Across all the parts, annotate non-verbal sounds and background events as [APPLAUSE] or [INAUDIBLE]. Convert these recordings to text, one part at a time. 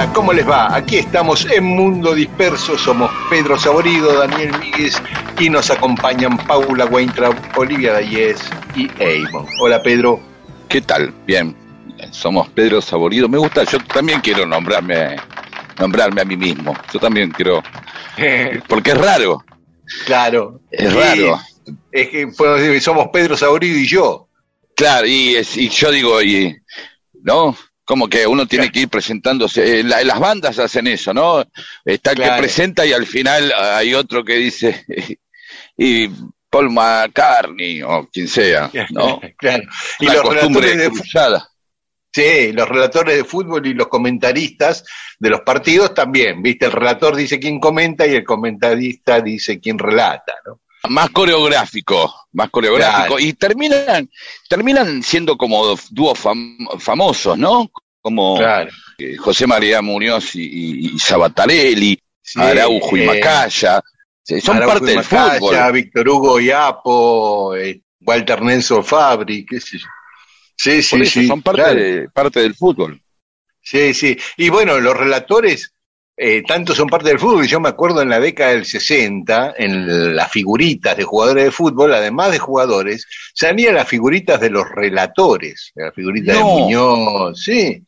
Hola, ¿cómo les va? Aquí estamos en Mundo Disperso, somos Pedro Saborido, Daniel Míguez y nos acompañan Paula Weintraub, Olivia Dayes y Eamon. Hola Pedro. ¿Qué tal? Bien, somos Pedro Saborido. Me gusta, yo también quiero nombrarme, nombrarme a mí mismo. Yo también quiero, [LAUGHS] porque es raro. Claro. Es raro. Es que podemos decir, somos Pedro Saborido y yo. Claro, y, es- y yo digo, y, ¿no? Como que uno tiene que ir presentándose. Eh, la- las bandas hacen eso, ¿no? Está el Claro. que presenta y al final hay otro que dice, [LAUGHS] y Paul McCartney o quien sea, ¿no? [LAUGHS] claro. Y La los costumbre relatores, de, cruzada. sí, los relatores de fútbol y los comentaristas de los partidos también, ¿viste? El relator dice quién comenta y el comentarista dice quién relata, ¿no? Más coreográfico, más coreográfico, Claro. y terminan, terminan siendo como dúos fam- famosos, ¿no? Como Claro. eh, José María Muñoz y, y, y Sabatarelli, Sí, Araujo y eh, Macaya, son Araujo parte y del Macaya, fútbol. Víctor Hugo Iapo, eh, Walter Nelson Fabri, qué sé yo. Sí, sí, eso sí. son parte, claro. de- parte del fútbol. Sí, sí. Y bueno, los relatores, eh, tanto son parte del fútbol, y yo me acuerdo en la década del 60, en las figuritas de jugadores de fútbol, además de jugadores, salían las figuritas de los relatores, las figuritas de No. Muñoz, sí.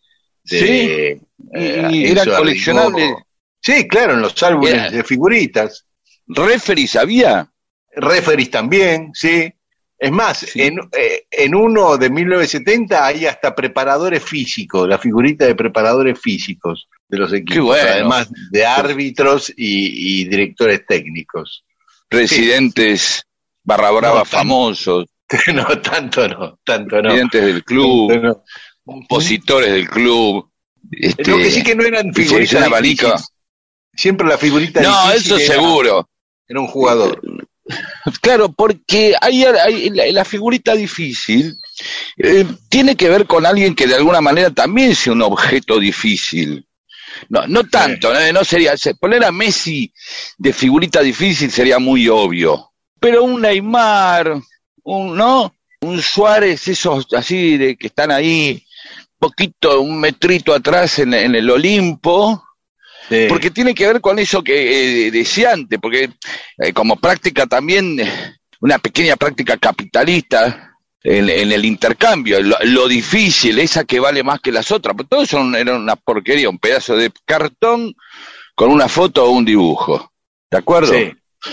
De, Sí, eh, y eran Enzo coleccionables. Arrigó. Sí, claro, en los álbumes Era- de figuritas. ¿Referees había? Referees también, sí. Es más, Sí. en, eh, en uno de 1970 hay hasta preparadores físicos, la figurita de preparadores físicos de los equipos, bueno. además de árbitros y, y directores técnicos. Residentes barra brava No, famosos, [LAUGHS] no, tanto no, tanto no. residentes del club, no. opositores del club. Este, Lo que sí que no eran figuritas. Siempre la figurita No, difícil eso era- seguro. Era un jugador. Claro, porque hay, hay- la, la figurita difícil eh, tiene que ver con alguien que de alguna manera también sea un objeto difícil. No, no tanto, ¿no? no sería se- poner a Messi de figurita difícil sería muy obvio. Pero un Neymar, un no, un Suárez, esos así de que están ahí poquito, un metrito atrás en, en el Olimpo, Sí. porque tiene que ver con eso que eh, decía antes, porque eh, como práctica también, una pequeña práctica capitalista en, en el intercambio, lo, lo difícil, esa que vale más que las otras, pero todo eso era una porquería, un pedazo de cartón con una foto o un dibujo. ¿De acuerdo? Sí,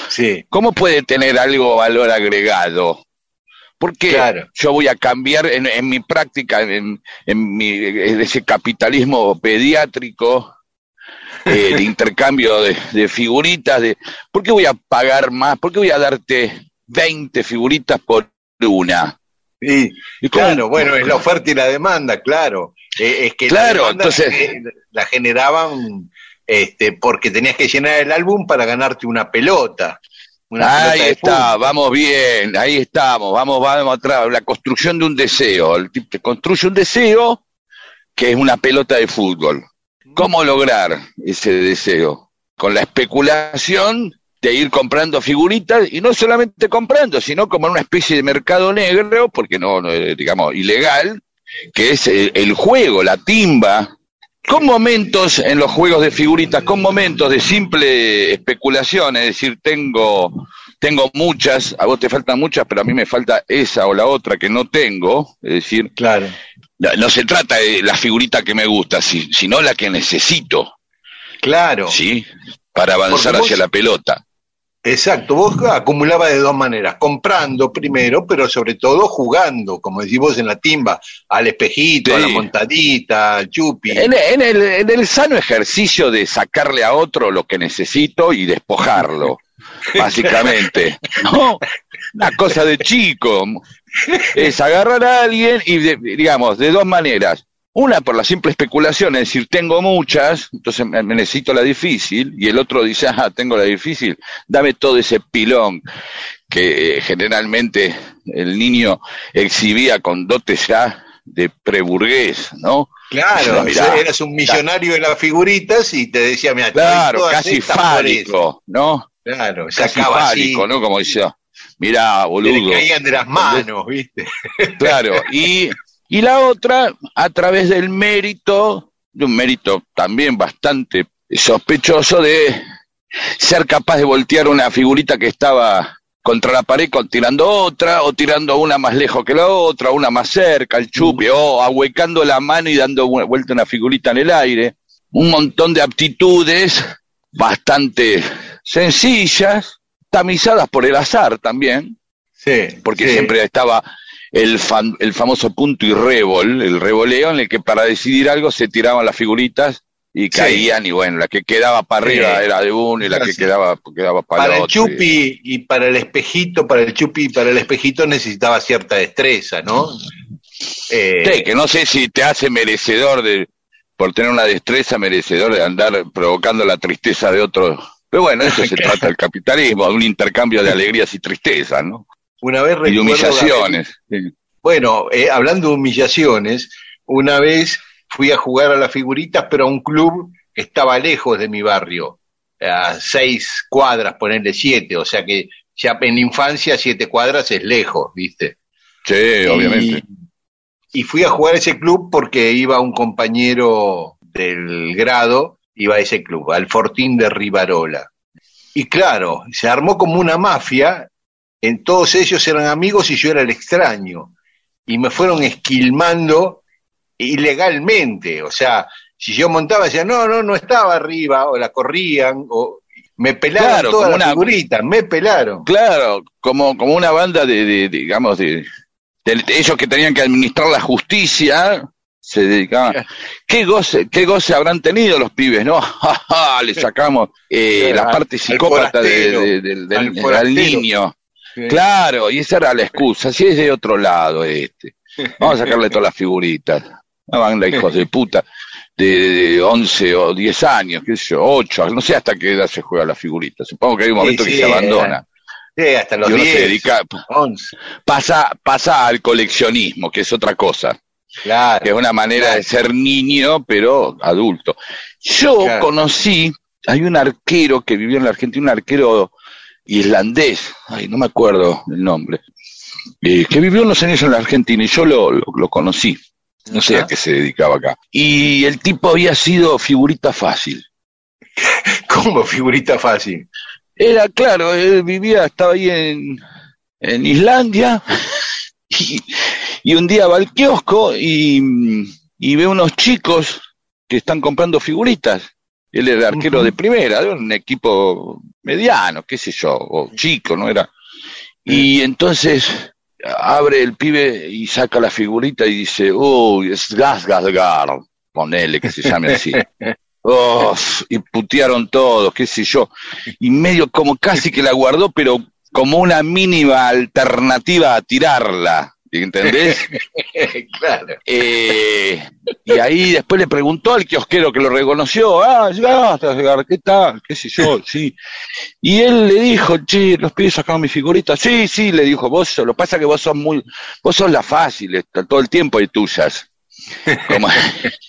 sí, ¿Cómo puede tener algo valor agregado? Porque Claro. yo voy a cambiar en, en mi práctica, en, en mi, en ese capitalismo pediátrico eh, de intercambio de, de figuritas, de ¿por qué voy a pagar más? ¿Por qué voy a darte 20 figuritas por una? sí. ¿Y Claro, bueno, es la oferta y la demanda, claro. Eh, es que Claro, la entonces- la generaban este, porque tenías que llenar el álbum para ganarte una pelota. Una Ahí pelota está, vamos bien, ahí estamos, vamos, vamos atrás, la construcción de un deseo, el tipo te construye un deseo que es una pelota de fútbol. ¿Cómo lograr ese deseo? Con la especulación de ir comprando figuritas y no solamente comprando, sino como en una especie de mercado negro, porque no, no, eh, digamos, ilegal, que es el, el juego, la timba, con momentos en los juegos de figuritas, con momentos de simple especulación, es decir, tengo, tengo muchas, a vos te faltan muchas, pero a mí me falta esa o la otra que no tengo, es decir, Claro. No, no se trata de la figurita que me gusta, si- sino la que necesito, Claro. ¿sí? Para avanzar vos- hacia la pelota. Exacto, vos acumulabas de dos maneras, comprando primero, pero sobre todo jugando, como decís vos en la timba, al espejito, a la montadita, al chupi. En, en el, en el sano ejercicio de sacarle a otro lo que necesito y despojarlo, [LAUGHS] básicamente. ¿No? Una cosa de chico. Es agarrar a alguien y, de- digamos, de dos maneras. Una por la simple especulación, es decir, tengo muchas, entonces me, necesito la difícil, y el otro dice, ah, tengo la difícil, dame todo ese pilón que eh, generalmente el niño exhibía con dotes ya de preburgués, ¿no? Claro, Mirá, eras un millonario de las figuritas y te decía, mira, Claro, casi fálico, ¿no? Claro, Casi fálico, ¿no? Como decía, mirá, boludo. le caían de las manos, ¿viste? [LAUGHS] Claro, y, y la otra, a través del mérito, de un mérito también bastante sospechoso de ser capaz de voltear una figurita que estaba contra la pared tirando otra, o tirando una más lejos que la otra, una más cerca, el chupi, o ahuecando la mano y dando vu- vuelta una figurita en el aire. Un montón de aptitudes bastante sencillas, tamizadas por el azar también, Sí, porque sí. siempre estaba el, fan- el famoso punto y revol, el revoleo en el que para decidir algo se tiraban las figuritas y caían y bueno, la que quedaba para Sí. arriba era de uno y la que Sí. quedaba quedaba para, Para el otro. chupi y para el espejito, para el chupi y para el espejito necesitaba cierta destreza, ¿no? Eh, Sí, que no sé si te hace merecedor de, por tener una destreza merecedor de andar provocando la tristeza de otros. Pero bueno, eso se [LAUGHS] trata del capitalismo, de un intercambio de alegrías y tristezas, ¿no? una vez Y de recuerdo, humillaciones. sí. Bueno, eh, hablando de humillaciones, una vez fui a jugar a las figuritas, pero a un club que estaba lejos de mi barrio, a seis cuadras, ponerle siete, o sea que ya en la infancia siete cuadras es lejos, ¿viste? Sí, Y- obviamente. Y fui a jugar a ese club porque iba un compañero del grado, iba a ese club, al Fortín de Rivarola. Y claro, se armó como una mafia, en todos ellos eran amigos y yo era el extraño. Y me fueron esquilmando ilegalmente, o sea, si yo montaba decía, no, no, no estaba arriba, o la corrían, o me pelaron Claro, todas como una- me pelaron. Claro, como, como una banda de, de- digamos, de, de- de ellos que tenían que administrar la justicia, se dedicaban. ¿Qué goce, qué goce habrán tenido los pibes, no? [LAUGHS] Le sacamos eh, la parte psicópata de- forastero, de- del, al niño. Claro, y esa era la excusa. Si es de otro lado este. Vamos a sacarle todas las figuritas. Una banda de hijos de puta de, de 11 o 10 años, qué sé yo, 8, no sé hasta qué edad se juega la figurita. Supongo que hay un momento Sí, que se abandona. Sí, hasta los Y uno 10, se dedica, 11. pasa, pasa al coleccionismo, que es otra cosa, Claro. que es una manera de ser niño, pero adulto. Yo Claro. conocí, hay un arquero que vivió en la Argentina, un arquero islandés, ay, no me acuerdo el nombre, eh, que vivió unos años en la Argentina y yo lo, lo, lo conocí. No sé Ajá. a qué se dedicaba acá. Y el tipo había sido figurita fácil. [LAUGHS] Como figurita fácil. Era claro, él vivía, estaba ahí en, en Islandia [LAUGHS] y, y un día va al kiosco y, y ve unos chicos que están comprando figuritas. Él era arquero de primera, de un equipo mediano, qué sé yo, o chico, ¿no era? Y entonces abre el pibe y saca la figurita y dice, uy, es Gasgasgar, ponele que se llame así. [LAUGHS] Uf, y putearon todos, qué sé yo. Y medio como casi que la guardó, pero como una mínima alternativa a tirarla. ¿Entendés? [LAUGHS] claro. Eh, y ahí después le preguntó al kiosquero que lo reconoció, ah, llegaste, Edgar, ¿qué tal? ¿Qué sé yo? Sí. Y él le dijo, che, los pibes sacaron mi figurita. Sí, sí, le dijo, vos, lo que pasa es que vos sos muy, vos sos la fácil, todo el tiempo hay tuyas. Como- [LAUGHS]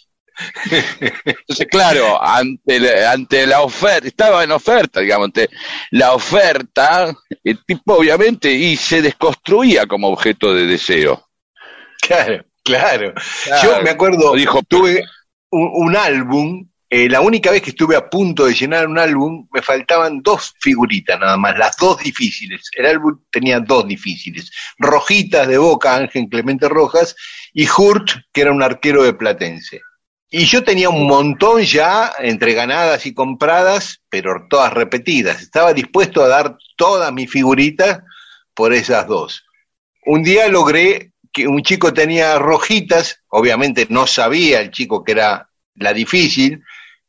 [LAUGHS] Entonces, claro, ante la, ante la oferta, estaba en oferta, digamos, ante la oferta, el tipo obviamente y se desconstruía como objeto de deseo. Claro. Claro. Yo me acuerdo, dijo, tuve un, álbum, eh, la única vez que estuve a punto de llenar un álbum, me faltaban dos figuritas nada más, las dos difíciles. El álbum tenía dos difíciles. Rojitas de Boca, Ángel Clemente Rojas, y Hurt, que era un arquero de Platense. Y yo tenía un montón ya entre ganadas y compradas, pero todas repetidas. Estaba dispuesto a dar todas mis figuritas por esas dos. Un día logré que un chico tenía rojitas, obviamente no sabía el chico que era la difícil,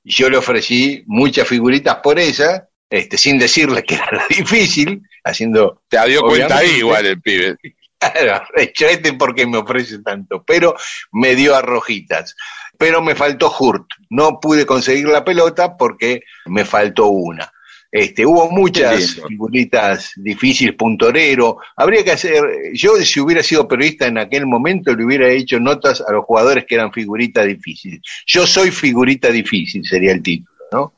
y yo le ofrecí muchas figuritas por esa, este, sin decirle que era la [LAUGHS] difícil, haciendo... Te dio cuenta ahí igual el pibe. Claro, [LAUGHS] este porque me ofrece tanto, pero me dio a rojitas. Pero me faltó Hurt, no pude conseguir la pelota porque me faltó una. Este, hubo muchas figuritas difíciles, puntorero. Habría que hacer, yo si hubiera sido periodista en aquel momento le hubiera hecho notas a los jugadores que eran figuritas difíciles. Yo soy figurita difícil, sería el título, ¿no?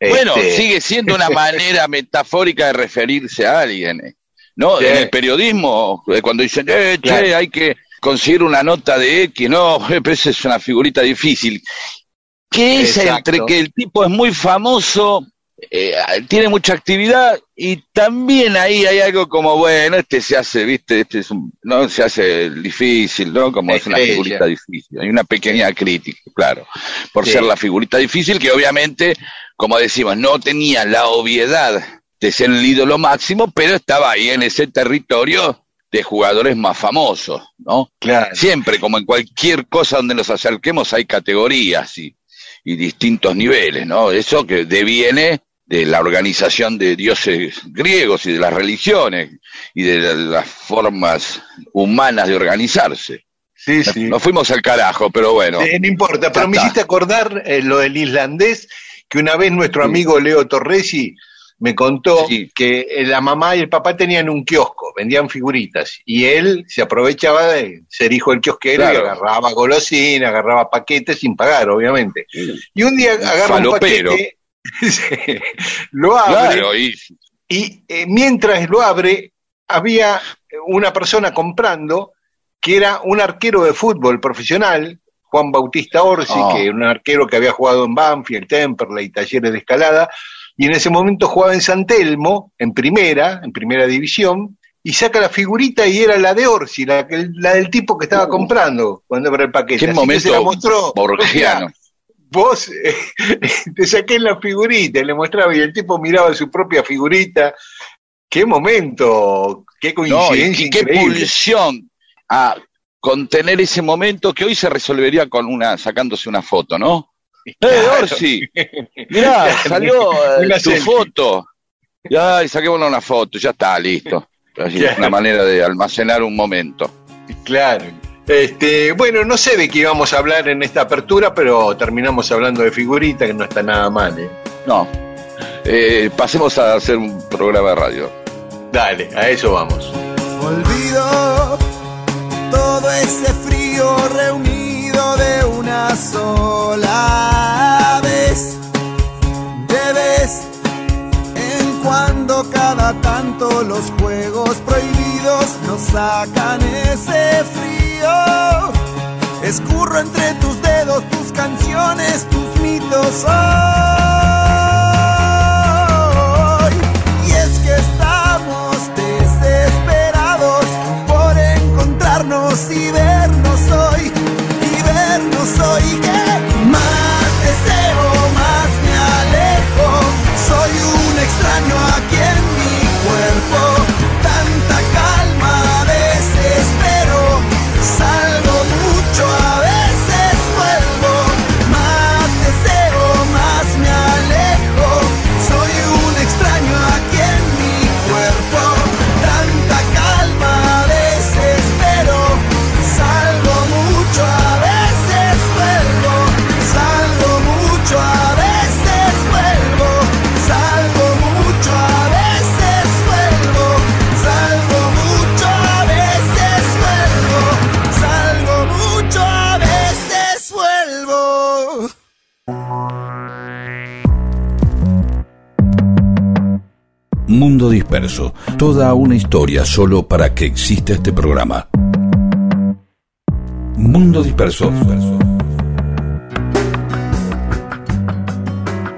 Bueno, este, sigue siendo una [LAUGHS] manera metafórica de referirse a alguien, ¿no? En el periodismo, eh, cuando dicen, eh, che, hay que conseguir una nota de X, no, [LAUGHS] esa es una figurita difícil. ¿Qué es entre que el tipo es muy famoso eh, tiene mucha actividad y también ahí hay algo como, bueno, este se hace, viste, este es un, no se hace difícil, ¿no? Como es una figurita difícil. Hay una pequeña crítica, claro, por ser la figurita difícil que obviamente, como decimos, no tenía la obviedad de ser el ídolo máximo, pero estaba ahí en ese territorio de jugadores más famosos, ¿no? Claro. Siempre, como en cualquier cosa donde nos acerquemos, hay categorías y, y distintos niveles, ¿no? Eso que deviene de la organización de dioses griegos y de las religiones y de las formas humanas de organizarse. Sí, sí. Nos fuimos al carajo, pero bueno. no importa, pero me hiciste acordar eh, lo del islandés, que una vez nuestro amigo Leo Torresi me contó que eh, la mamá y el papá tenían un kiosco, vendían figuritas, y él se aprovechaba de ser hijo del kiosquero y agarraba golosina, agarraba paquetes sin pagar, obviamente. Y un día agarra un paquete [LAUGHS] lo abre y, eh, mientras lo abre había una persona comprando que era un arquero de fútbol profesional, Juan Bautista Orsi, ah. que era un arquero que había jugado en Banfield, Temperley, Talleres de Escalada, y en ese momento jugaba en San Telmo, en primera, en primera división, y saca la figurita y era la de Orsi, la, la del tipo que estaba uh. comprando cuando abre el paquete. ¿Qué momento se la mostró? Borgiano [LAUGHS] vos [LAUGHS] te saqué en la figurita y le mostraba y el tipo miraba su propia figurita. Qué momento, qué coincidencia. qué pulsión a contener ese momento que hoy se resolvería con una, sacándose una foto, ¿no? ¡Eh, Orsi! Mirá, [LAUGHS] salió eh, tu foto. Ya, y saquémonos una foto, ya está, listo. Es una manera de almacenar un momento. Claro. Este, bueno, no sé de qué íbamos a hablar en esta apertura, pero terminamos hablando de figurita, que no está nada mal. ¿eh? No. Eh, pasemos a hacer un programa de radio. Dale, a eso vamos. Olvido todo ese frío reunido de una sola vez. De vez en cuando, cada tanto, los juegos prohibidos nos sacan ese frío Escurro entre tus dedos tus canciones, tus mitos. Hoy. Mundo Disperso, toda una historia solo para que exista este programa. Mundo Disperso.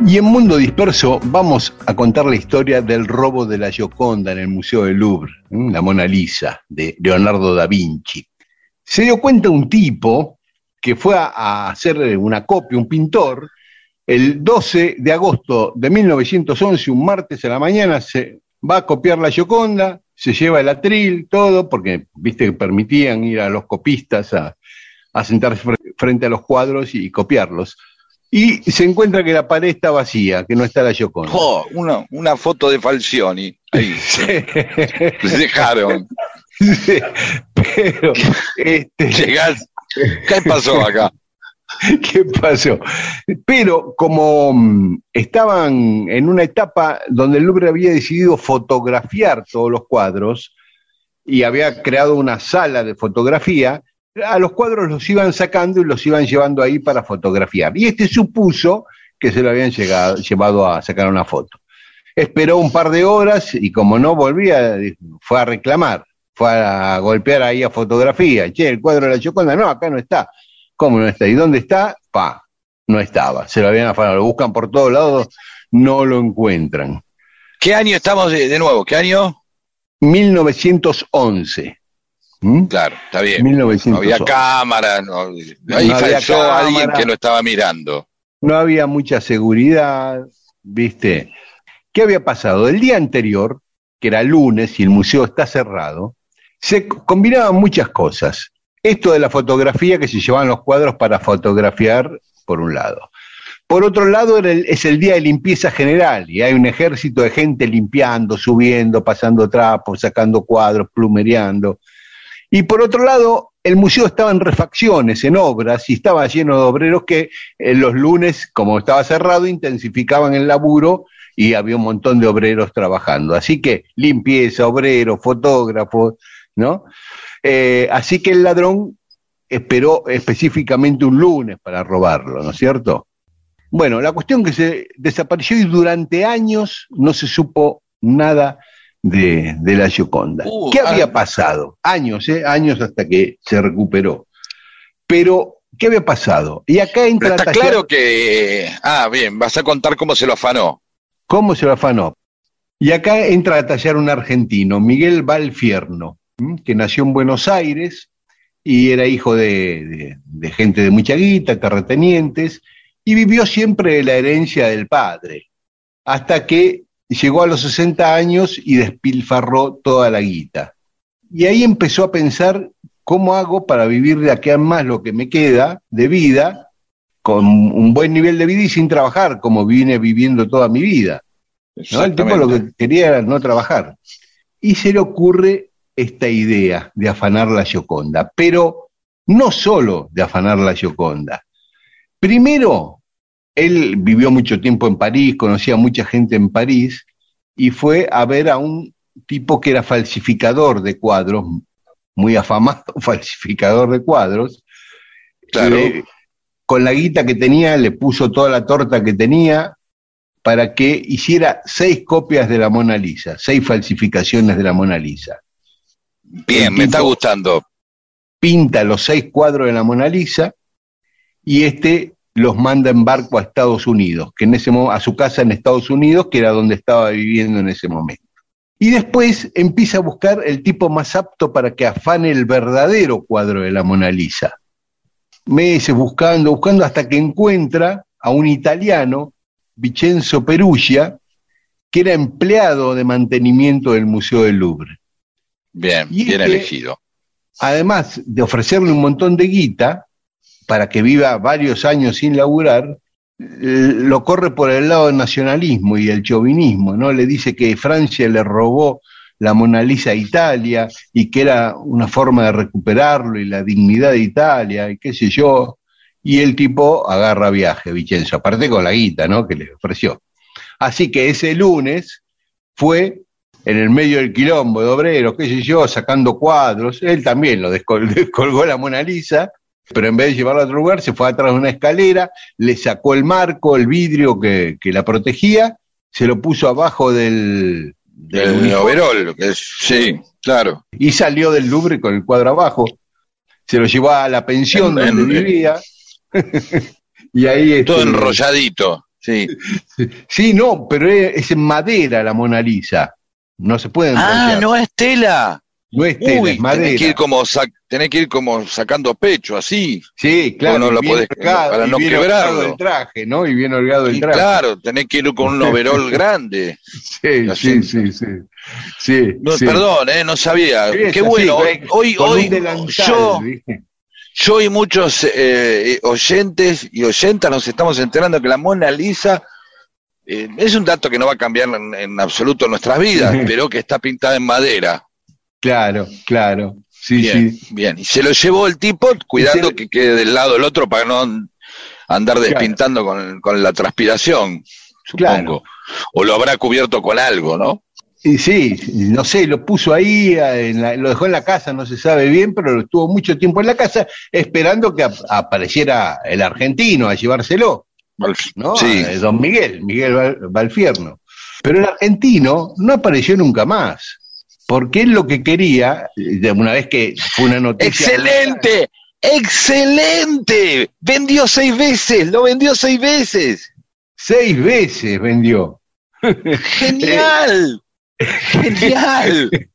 Y en Mundo Disperso vamos a contar la historia del robo de la Gioconda en el Museo del Louvre, la Mona Lisa de Leonardo da Vinci. Se dio cuenta un tipo que fue a hacer una copia, un pintor, el 12 de agosto de 1911, un martes a la mañana, se va a copiar la Gioconda, se lleva el atril, todo, porque viste que permitían ir a los copistas a, a sentarse frente a los cuadros y copiarlos y se encuentra que la pared está vacía, que no está la Gioconda. Oh, una, una foto de Falcioni. Ahí. [LAUGHS] dejaron. [LAUGHS] pero. [LAUGHS] Este... ¿Qué pasó acá? [LAUGHS] ¿Qué pasó? Pero como mm, estaban en una etapa donde el Louvre había decidido fotografiar todos los cuadros y había creado una sala de fotografía, a los cuadros los iban sacando y los iban llevando ahí para fotografiar. Y este supuso que se lo habían llegado, llevado a sacar una foto. Esperó un par de horas y como no volvía, fue a reclamar, fue a golpear ahí a fotografía. Che, el cuadro de la Choconda, no, acá no está. ¿Cómo no está? ¿Y dónde está? Pa, no estaba. Se lo habían afanado, lo buscan por todos lados, no lo encuentran. ¿Qué año estamos de, de nuevo? ¿Qué año? 1911. ¿Mm? Claro, está bien. No había cámara, no, ahí había alguien que lo estaba mirando. No había mucha seguridad, ¿viste? ¿Qué había pasado? El día anterior, que era lunes y el museo está cerrado, se combinaban muchas cosas. Esto de la fotografía que se llevaban los cuadros para fotografiar, por un lado. Por otro lado, es el día de limpieza general y hay un ejército de gente limpiando, subiendo, pasando trapos, sacando cuadros, plumereando. Y por otro lado, el museo estaba en refacciones, en obras, y estaba lleno de obreros que en los lunes, como estaba cerrado, intensificaban el laburo y había un montón de obreros trabajando. Así que limpieza, obreros, fotógrafos, ¿no? Eh, así que el ladrón esperó específicamente un lunes para robarlo, ¿no es cierto? Bueno, la cuestión que se desapareció y durante años no se supo nada de, de la Gioconda. Uh, ¿Qué había pasado? Años, ¿eh? Años hasta que se recuperó. Pero, ¿qué había pasado? Y acá entra... está claro que... Ah, bien, vas a contar cómo se lo afanó. ¿Cómo se lo afanó? Y acá entra a tallar un argentino, Miguel Valfierno, que nació en Buenos Aires y era hijo de, de, gente de mucha guita, terratenientes, y vivió siempre la herencia del padre, hasta que llegó a los 60 años y despilfarró toda la guita. Y ahí empezó a pensar cómo hago para vivir de aquí a más lo que me queda de vida, con un buen nivel de vida y sin trabajar, como vine viviendo toda mi vida. El tipo lo que quería era no trabajar. Y se le ocurre esta idea de afanar la Gioconda, pero no solo de afanar la Gioconda. Primero, él vivió mucho tiempo en París, conocía a mucha gente en París y fue a ver a un tipo que era falsificador de cuadros, muy afamado [LAUGHS] falsificador de cuadros. Claro. con la guita que tenía le puso toda la torta que tenía para que hiciera seis copias de la Mona Lisa, seis falsificaciones de la Mona Lisa. Bien, me está gustando. Pinta los seis cuadros de la Mona Lisa y este los manda en barco a Estados Unidos, que en ese a su casa en Estados Unidos, que era donde estaba viviendo en ese momento. Y después empieza a buscar el tipo más apto para que afane el verdadero cuadro de la Mona Lisa. Meses buscando, buscando hasta que encuentra a un italiano, Vincenzo Perugia, que era empleado de mantenimiento del Museo del Louvre. Bien, bien elegido. Además de ofrecerle un montón de guita, para que viva varios años sin laburar, lo corre por el lado del nacionalismo y el chauvinismo, ¿no? Le dice que Francia le robó la Mona Lisa a Italia y que era una forma de recuperarlo y la dignidad de Italia y qué sé yo. Y el tipo agarra viaje, Vicenzo, aparte con la guita, ¿no? Que le ofreció. Así que ese lunes fue en el medio del quilombo de obreros, qué sé yo, sacando cuadros. Él también lo [LAUGHS] descolgó la Mona Lisa pero en vez de llevarlo a otro lugar, se fue atrás de una escalera, le sacó el marco, el vidrio que, la protegía, se lo puso abajo del, del overol, sí, claro. Y salió del Louvre con el cuadro abajo. se lo llevó a la pensión En- donde en- vivía. [LAUGHS] y ahí Todo este, enrolladito. Sí. [LAUGHS] Sí, no, pero es en madera la Mona Lisa. No se puede Ah, no es tela. No es tela, Uy, es madera. tenés que ir como tenés que ir como sacando pecho, así. Sí, claro. no lo podés- holgado, para no quebrarlo. el traje, ¿no? Y bien holgado el Y traje. claro, tenés que ir con un [LAUGHS] overol grande. Sí, sí, sí, sí. Sí, No, sí. Perdón, eh, no sabía. Sí, Qué bueno. con- Hoy, hoy, yo, yo y muchos eh, oyentes y oyentas nos estamos enterando que la Mona Lisa eh, es un dato que no va a cambiar en, en absoluto nuestras vidas, [LAUGHS] pero que está pintada en madera. Claro, claro. Sí, bien, sí. bien. Y se lo llevó el tipo cuidando se- que quede del lado del otro para no andar despintando con, con la transpiración, supongo. Claro. O lo habrá cubierto con algo, ¿no? Y sí, no sé, lo puso ahí, eh, en la- lo dejó en la casa, no se sabe bien, pero estuvo mucho tiempo en la casa esperando que ap- apareciera el argentino a llevárselo, ¿no? Sí. Eh, Don Miguel, Miguel Val- Valfierno. Pero el argentino no apareció nunca más, porque él lo que quería, de una vez que fue una noticia... ¡Excelente! ¡Excelente! Vendió seis veces, lo vendió seis veces. Seis veces vendió. ¡Genial! ¡Genial! [LAUGHS]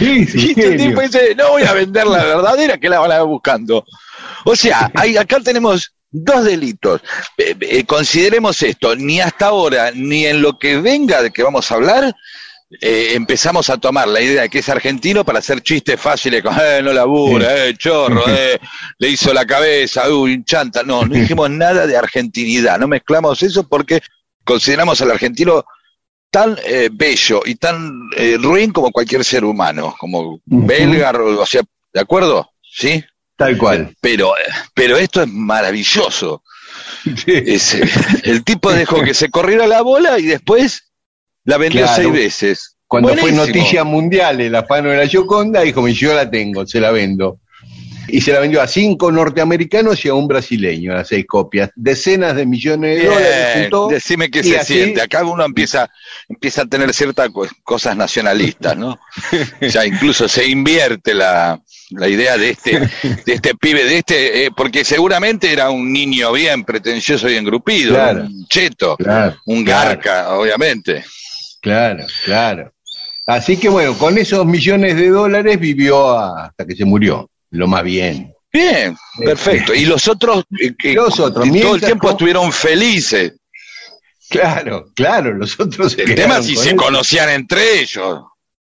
Y este genio. tipo dice, no voy a vender la verdadera que la van a buscando. O sea, hay, acá tenemos dos delitos. Eh, eh, consideremos esto, ni hasta ahora, ni en lo que venga de que vamos a hablar, eh, empezamos a tomar la idea de que es argentino para hacer chistes fáciles, con, eh, no labura, eh, chorro, eh, le hizo la cabeza, uy, un chanta. No, no dijimos nada de argentinidad, no mezclamos eso porque consideramos al argentino tan eh, bello y tan eh, ruin como cualquier ser humano, como belga, o sea, ¿de acuerdo? ¿Sí? Tal cual. Pero, pero esto es maravilloso. Es, eh, el tipo dejó que se corriera la bola y después la vendió Claro. seis veces. Cuando fue Buenísimo. noticia mundial el afano de la Gioconda, dijo, yo la tengo, se la vendo. Y se la vendió a cinco norteamericanos y a un brasileño, a seis copias. Decenas de millones de dólares juntó. decime qué se así- siente. Acá uno empieza, empieza a tener ciertas co- cosas nacionalistas, ¿no? [LAUGHS] Ya incluso se invierte la, la idea de este, [LAUGHS] de este pibe, de este, eh, porque seguramente era un niño bien pretencioso y engrupido, Claro. un cheto, Claro, un claro. garca, obviamente. Claro, claro. Así que bueno, con esos millones de dólares vivió hasta que se murió, lo más bien. Bien, perfecto. Y los otros, eh, que [LAUGHS] Los otros, todo el tiempo con- estuvieron felices. Claro, claro, los otros El tema si se conocían entre ellos.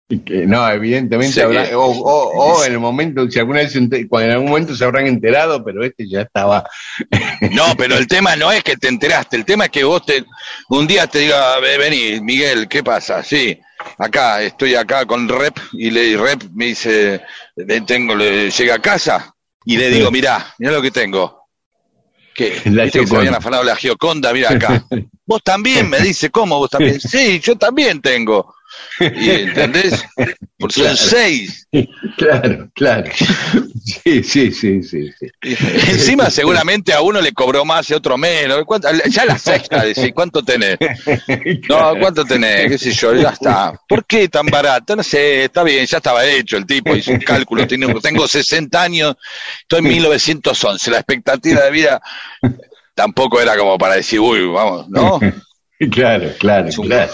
No, evidentemente Sí. habrá, o, o- o en el momento, si alguna vez, cuando en algún momento se habrán enterado, pero este ya estaba. No, pero el tema no es que te enteraste, el tema es que vos te, un día te diga, "Ve- vení, Miguel, ¿qué pasa? Sí, acá, estoy acá con Rep, y le y Rep me dice, "Le tengo, le, llega a casa, y le digo, mirá, mirá lo que tengo. ¿Qué? [LAUGHS] La ¿Viste que se habían afanado la Gioconda? Mira acá. [LAUGHS] Vos también, me dice, ¿cómo vos también? [LAUGHS] Sí, yo también tengo. Y, ¿Entendés? Por son Claro. seis. Claro, claro. Sí, sí, sí, sí. sí. Encima seguramente a uno le cobró más y a otro menos. ¿Cuánto? Ya la sexta, decís, ¿cuánto tenés? No, ¿cuánto tenés? ¿Qué sé yo? Ya está. ¿Por qué tan barato? No sé, está bien, ya estaba hecho el tipo, hizo un cálculo. Tengo, tengo 60 años, estoy en 1911. La expectativa de vida tampoco era como para decir, uy, vamos, ¿no? [LAUGHS] Claro, claro, claro.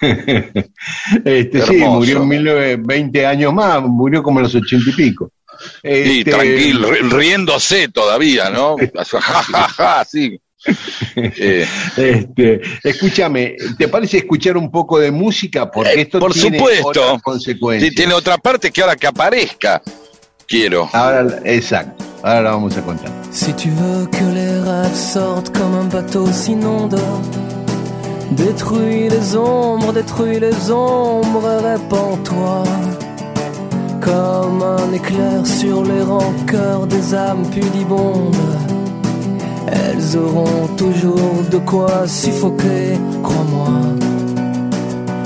[LAUGHS] Este, sí, murió en 19, 20 años más, murió como a los ochenta y pico. Sí, Este, tranquilo, ri- riéndose todavía, ¿no? [LAUGHS] [LAUGHS] Ja, ja, ja, ja, sí. Eh, Este, escúchame, ¿te parece escuchar un poco de música? Porque Eh, esto por tiene supuesto. otras consecuencias. sí, tiene otra parte que ahora que aparezca, quiero. Ahora, exacto, ahora la vamos a contar. Si tu veux que les rêves sortent comme un bateau s'inonde, détruis les ombres, détruis les ombres répands-toi comme un éclair sur les rancœurs des âmes pudibondes. Elles auront toujours de quoi suffoquer, crois-moi.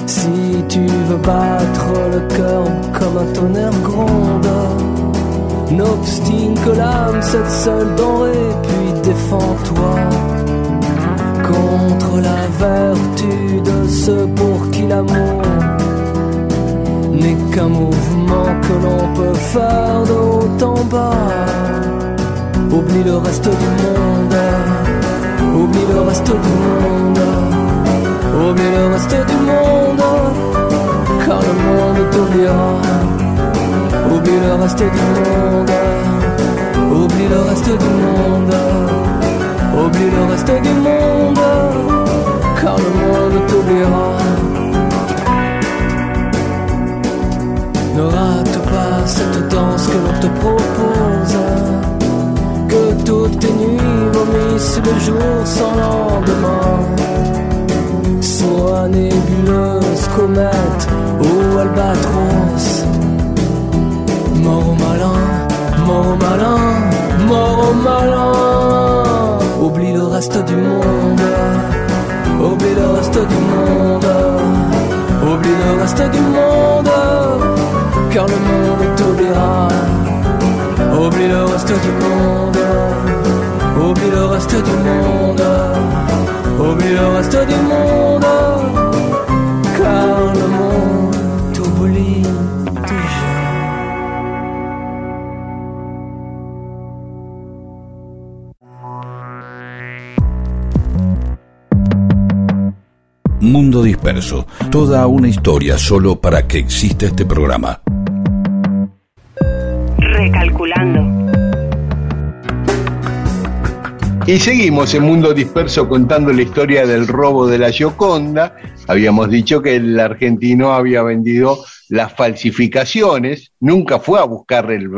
Si tu veux battre le cœur comme un tonnerre gronde, N'obstine que l'âme, cette seule denrée, puis défends-toi contre la vertu de ceux pour qui l'amour n'est qu'un mouvement que l'on peut faire de haut en bas. Oublie le reste du monde, oublie le reste du monde, oublie le reste du monde, car le monde t'oubliera. Oublie le reste du monde, oublie le reste du monde, oublie le reste du monde, Ne rate pas cette danse que l'on te propose. Que toutes tes nuits vomissent le jour sans lendemain. Soit nébuleuse, comète ou albatros. Mort au malin, mort au malin, mort au malin. Oublie le reste du monde, oublie le reste du monde, oublie le reste du monde. Car le monde t'oubliera. Oublie le reste du monde, oublie le reste du monde, Toda una historia solo para que exista este programa. Recalculando. Y seguimos en Mundo Disperso contando la historia del robo de la Gioconda. Habíamos dicho que el argentino había vendido las falsificaciones, nunca fue a buscar el,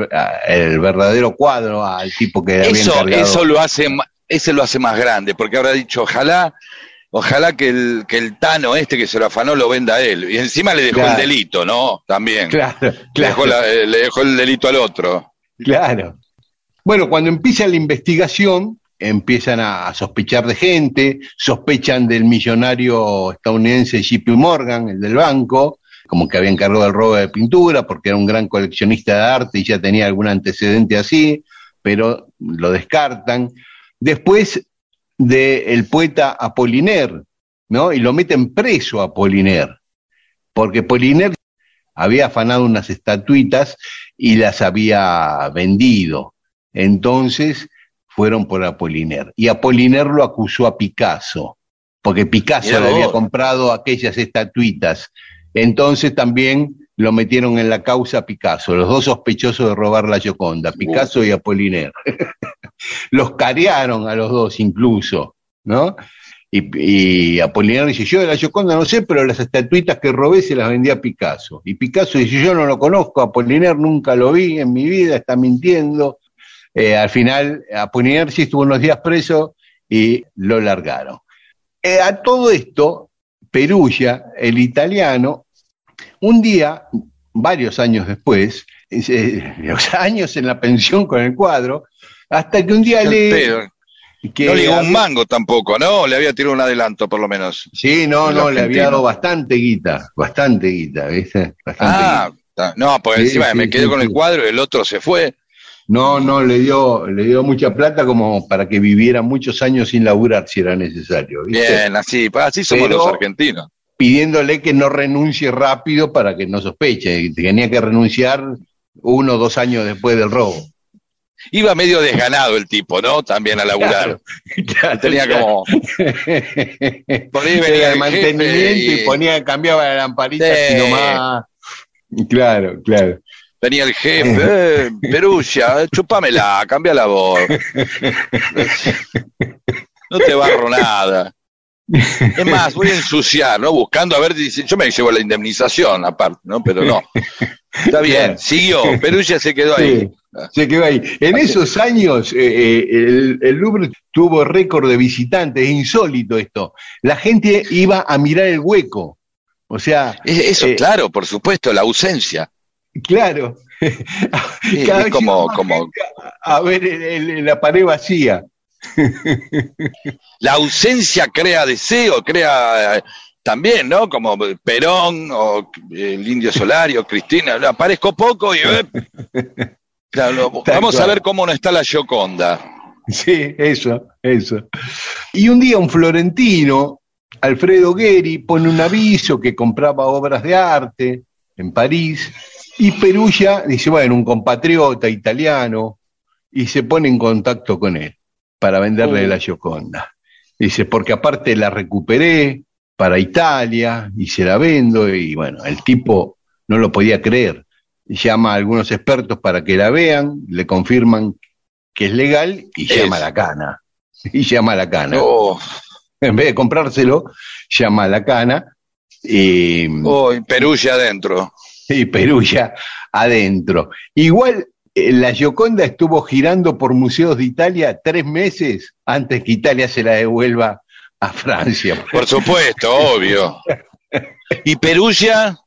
el verdadero cuadro al tipo que había Eso, encargado. eso lo hace, ese lo hace más grande, porque habrá dicho, ojalá, ojalá que el, que el Tano este que se lo afanó lo venda él. Y encima le dejó Claro. el delito, ¿no? También. Claro, Le, claro. dejó la- eh, le dejó el delito al otro. Claro. Bueno, cuando empieza la investigación, empiezan a, a sospechar de gente, sospechan del millonario estadounidense JP Morgan, el del banco, como que había encargado del robo de pintura, porque era un gran coleccionista de arte y ya tenía algún antecedente así, pero lo descartan. Después del poeta Apollinaire, ¿no? Y lo meten preso a Apollinaire, porque Apollinaire había afanado unas estatuitas y las había vendido. Entonces fueron por Apollinaire. Y Apollinaire lo acusó a Picasso, porque Picasso le había comprado aquellas estatuitas. Entonces también lo metieron en la causa Picasso, los dos sospechosos de robar la Gioconda, Picasso y Apollinaire. [LAUGHS] los carearon a los dos incluso, ¿no? Y, y Apollinaire dice, yo de la Gioconda no sé, pero las estatuitas que robé se las vendí a Picasso. Y Picasso dice, yo no lo conozco, Apollinaire nunca lo vi en mi vida, está mintiendo. Eh, al final, Apollinaire sí estuvo unos días preso y lo largaron. Eh, a todo esto, Perugia, el italiano, un día, varios años después, eh, [LAUGHS] los años en la pensión con el cuadro, hasta que un día pedo. que no le dio un mango tampoco, ¿no? Le había tirado un adelanto, por lo menos. Sí, no, no, le había dado bastante guita, bastante guita, ¿viste? Bastante Ah, guita. no, porque Sí, encima sí, me quedé sí, con el cuadro y el otro se fue. No, no, le dio, le dio mucha plata como para que viviera muchos años sin laburar si era necesario, ¿viste? Bien, así, así somos Pero- los argentinos. Pidiéndole que no renuncie rápido para que no sospeche. Tenía que renunciar uno o dos años después del robo. Iba medio desganado el tipo, ¿no? También a laburar. Claro, Tenía como. [LAUGHS] Por ahí venía el mantenimiento y, ponía, cambiaba la lamparita Sí. así nomás. Claro, claro. Venía el jefe, eh, Perugia, chupámela, cambia la voz. [LAUGHS] No te barro nada. Es más, voy a ensuciar, ¿no? Buscando a ver, yo me llevo la indemnización aparte, ¿no? Pero no. Está bien, siguió, Perugia se quedó ahí. Se quedó ahí. En esos años, eh, eh, el, el Louvre tuvo récord de visitantes, es insólito esto. La gente iba a mirar el hueco. O sea, Es- Eso, Eh, claro, por supuesto, la ausencia. claro. Sí, es como- como- a, a ver el- el- la pared vacía. La ausencia crea deseo, crea eh, también, ¿no? Como Perón o eh, el Indio Solario, Cristina, aparezco poco y... eh, claro, [LAUGHS] vamos a ver cómo no está la Gioconda. Sí, eso, eso. Y un día un florentino, Alfredo Gueri, pone un aviso que compraba obras de arte, en París, y Perugia dice, bueno, un compatriota italiano, y se pone en contacto con él para venderle la Gioconda. Dice, porque aparte la recuperé para Italia y se la vendo, y bueno, el tipo no lo podía creer. Llama a algunos expertos para que la vean, le confirman que es legal y Es. llama a la cana. [LAUGHS] Y llama a la cana. Oh, En vez de comprárselo, llama a la cana y, oh, y Perugia adentro. y Perugia adentro. Igual la Gioconda estuvo girando por museos de Italia tres meses antes que Italia se la devuelva a Francia. Por supuesto, obvio. [LAUGHS] ¿Y Perugia?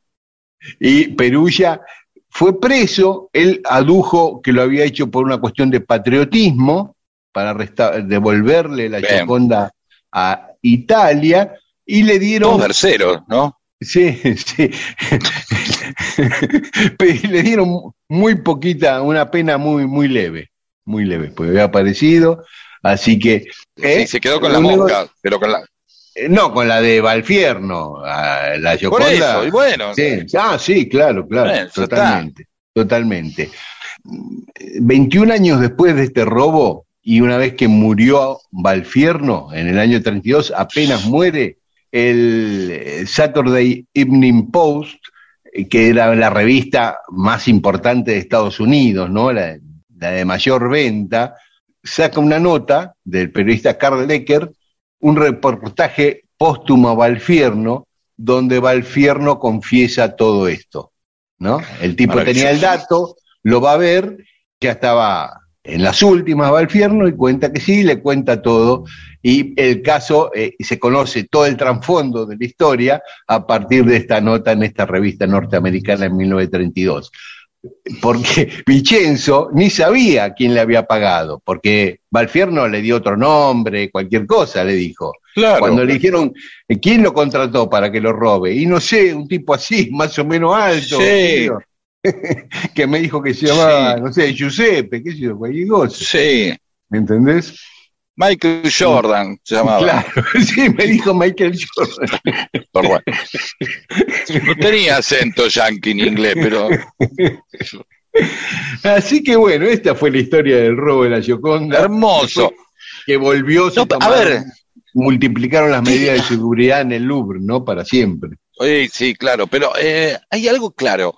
Y Perugia fue preso, él adujo que lo había hecho por una cuestión de patriotismo, para devolverle la. Gioconda a Italia, y le dieron... Dos terceros, ¿no? Sí, [LAUGHS] sí. [LAUGHS] Le dieron muy poquita, una pena muy, muy leve, muy leve, pues había aparecido, así que... ¿eh? Sí, se quedó con la mosca, pero con la... eh, No, con la de Valfierno, la Por Gioconda. eso, y bueno. Sí, ah, sí, claro, claro, Bueno, totalmente, totalmente. 21 años después de este robo, y una vez que murió Valfierno, en el año 32, apenas muere, el eh, Saturday Evening Post, eh, que era la revista más importante de Estados Unidos, ¿no? La, la de mayor venta, saca una nota del periodista Carl Lecker, un reportaje póstumo a Valfierno, donde Valfierno confiesa todo esto, ¿no? El tipo tenía el dato, lo va a ver, ya estaba en las últimas Valfierno y cuenta que sí, le cuenta todo y el caso eh, se conoce todo el trasfondo de la historia a partir de esta nota en esta revista norteamericana en 1932 porque [LAUGHS] Vicenzo ni sabía quién le había pagado, porque Valfierno le dio otro nombre, cualquier cosa le dijo. Claro. Cuando le dijeron, "Eh, ¿quién lo contrató para que lo robe? Y no sé, un tipo así, [LAUGHS] más o menos alto, Sí. [LAUGHS] que me dijo que se llamaba, Sí. no sé, Giuseppe, qué sé yo, cualquier cosa, Sí, ¿me entendés? Michael Jordan se llamaba. Claro, [LAUGHS] sí, me dijo Michael Jordan. No tenía acento yankee en inglés, pero Así que bueno, esta fue la historia del robo de la Gioconda. hermoso. que volvió, No, a ver. multiplicaron las medidas de seguridad en el Louvre, ¿no? Para siempre. Sí, sí, claro, pero eh, hay algo claro.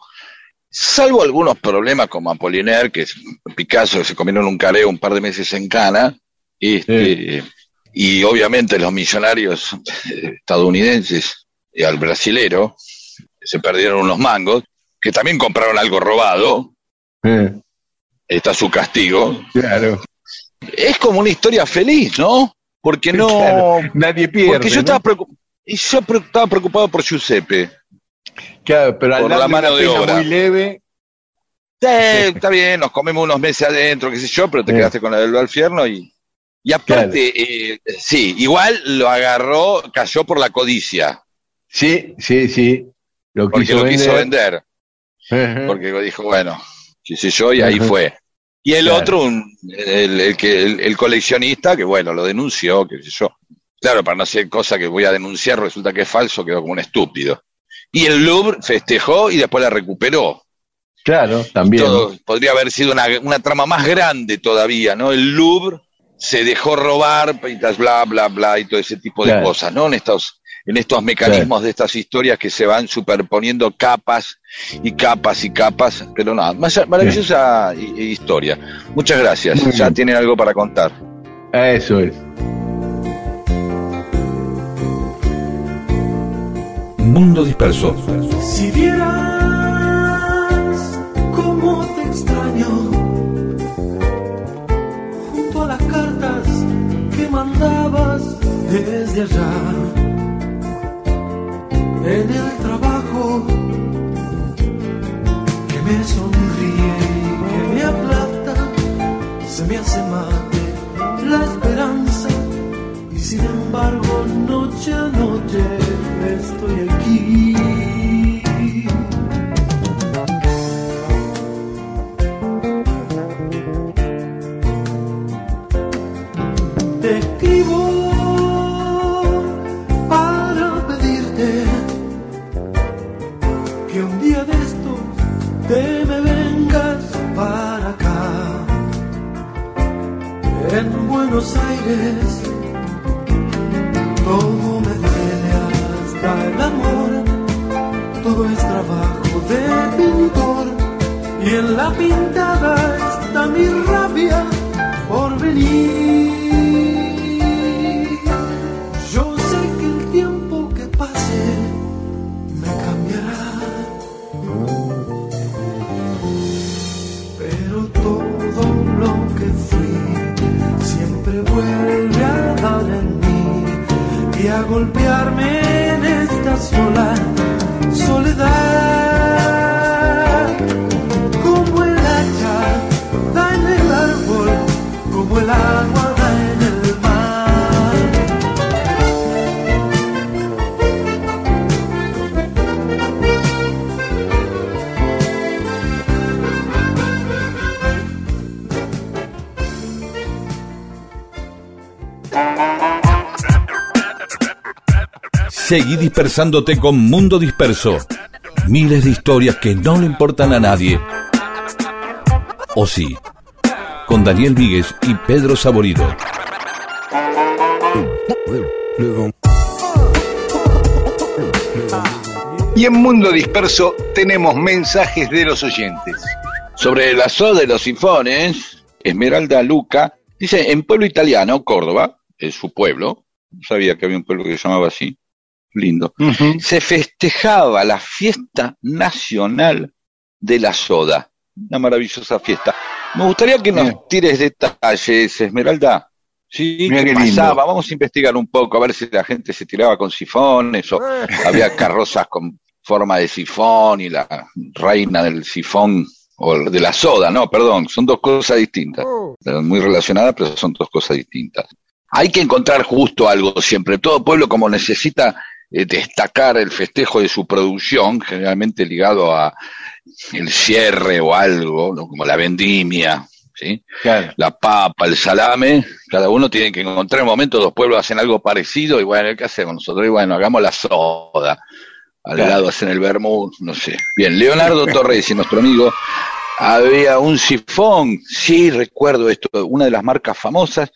Salvo algunos problemas como Apollinaire, que es Picasso, que se comieron un careo un par de meses en Cana, este, y obviamente los millonarios eh, estadounidenses y al brasilero se perdieron unos mangos, que también compraron algo robado, Eh, está su castigo. claro. Es como una historia feliz, ¿no? Porque no... [LAUGHS] Claro, Nadie pierde. porque yo ¿no? estaba, preocup- yo estaba preocupado por Giuseppe. Claro, pero al por la mano de obra. muy leve, Sí, está bien, nos comemos unos meses adentro, qué sé yo, pero te Sí. quedaste con la del y. Y aparte, eh, sí, igual lo agarró, cayó por la codicia, sí, sí, sí. Lo porque quiso lo quiso vender. vender, Ajá. porque dijo, bueno, qué sé yo, y ahí Ajá. fue. Y el Claro. otro, un- el, el que, el, el coleccionista, que bueno, lo denunció, qué sé yo. Claro, para no hacer cosa que voy a denunciar, resulta que es falso, quedó como un estúpido. Y el Louvre festejó y después la recuperó. Claro, también. Todo, podría haber sido una, una trama más grande todavía, ¿no? El Louvre se dejó robar, bla, bla, bla, y todo ese tipo de cosas, ¿no? En estos, en estos mecanismos de estas historias que se van superponiendo capas y capas y capas, pero nada, más- maravillosa hi- hi- historia. Muchas gracias, ya tienen algo para contar. Eso es. Mundo disperso. Si vieras cómo te extraño junto a las cartas que mandabas desde allá en el trabajo que me sonríe que me aplasta se me hace y sin embargo, noche a noche estoy aquí. Te escribo para pedirte que un día de estos te me vengas para acá. En Buenos Aires de pintor. Y en la pintada está mi rabia por venir. Yo sé que el tiempo que pase me cambiará. Pero todo lo que fui siempre vuelve a dar en mí y a golpearme en esta sola soledad. Seguí dispersándote con Mundo Disperso. Miles de historias que no le importan a nadie. O sí. Con Daniel Víguez y Pedro Saborido. Y en Mundo Disperso tenemos mensajes de los oyentes. Sobre la soda de los sinfones, Esmeralda Luca dice, en pueblo italiano, Córdoba, es su pueblo, no sabía que había un pueblo que se llamaba así, lindo, se festejaba la fiesta nacional de la soda, una maravillosa fiesta. Me gustaría que nos tires detalles, Esmeralda. Sí, Mira ¿qué qué pasaba? Vamos a investigar un poco, a ver si la gente se tiraba con sifones o había carrozas con forma de sifón y la reina del sifón o de la soda, no, perdón, son dos cosas distintas. Pero Muy relacionadas, pero son dos cosas distintas. Hay que encontrar justo algo siempre. Todo pueblo como necesita eh, destacar el festejo de su producción, generalmente ligado a el cierre o algo, ¿no? como la vendimia, ¿sí? Claro. la papa, el salame, cada uno tiene que encontrar un momento, dos pueblos hacen algo parecido y bueno, ¿qué hacemos nosotros? Y bueno, hagamos la soda, al Claro. lado hacen el vermouth, no sé. Bien, Leonardo [LAUGHS] Torres y nuestro amigo, había un sifón, sí recuerdo esto, una de las marcas famosas,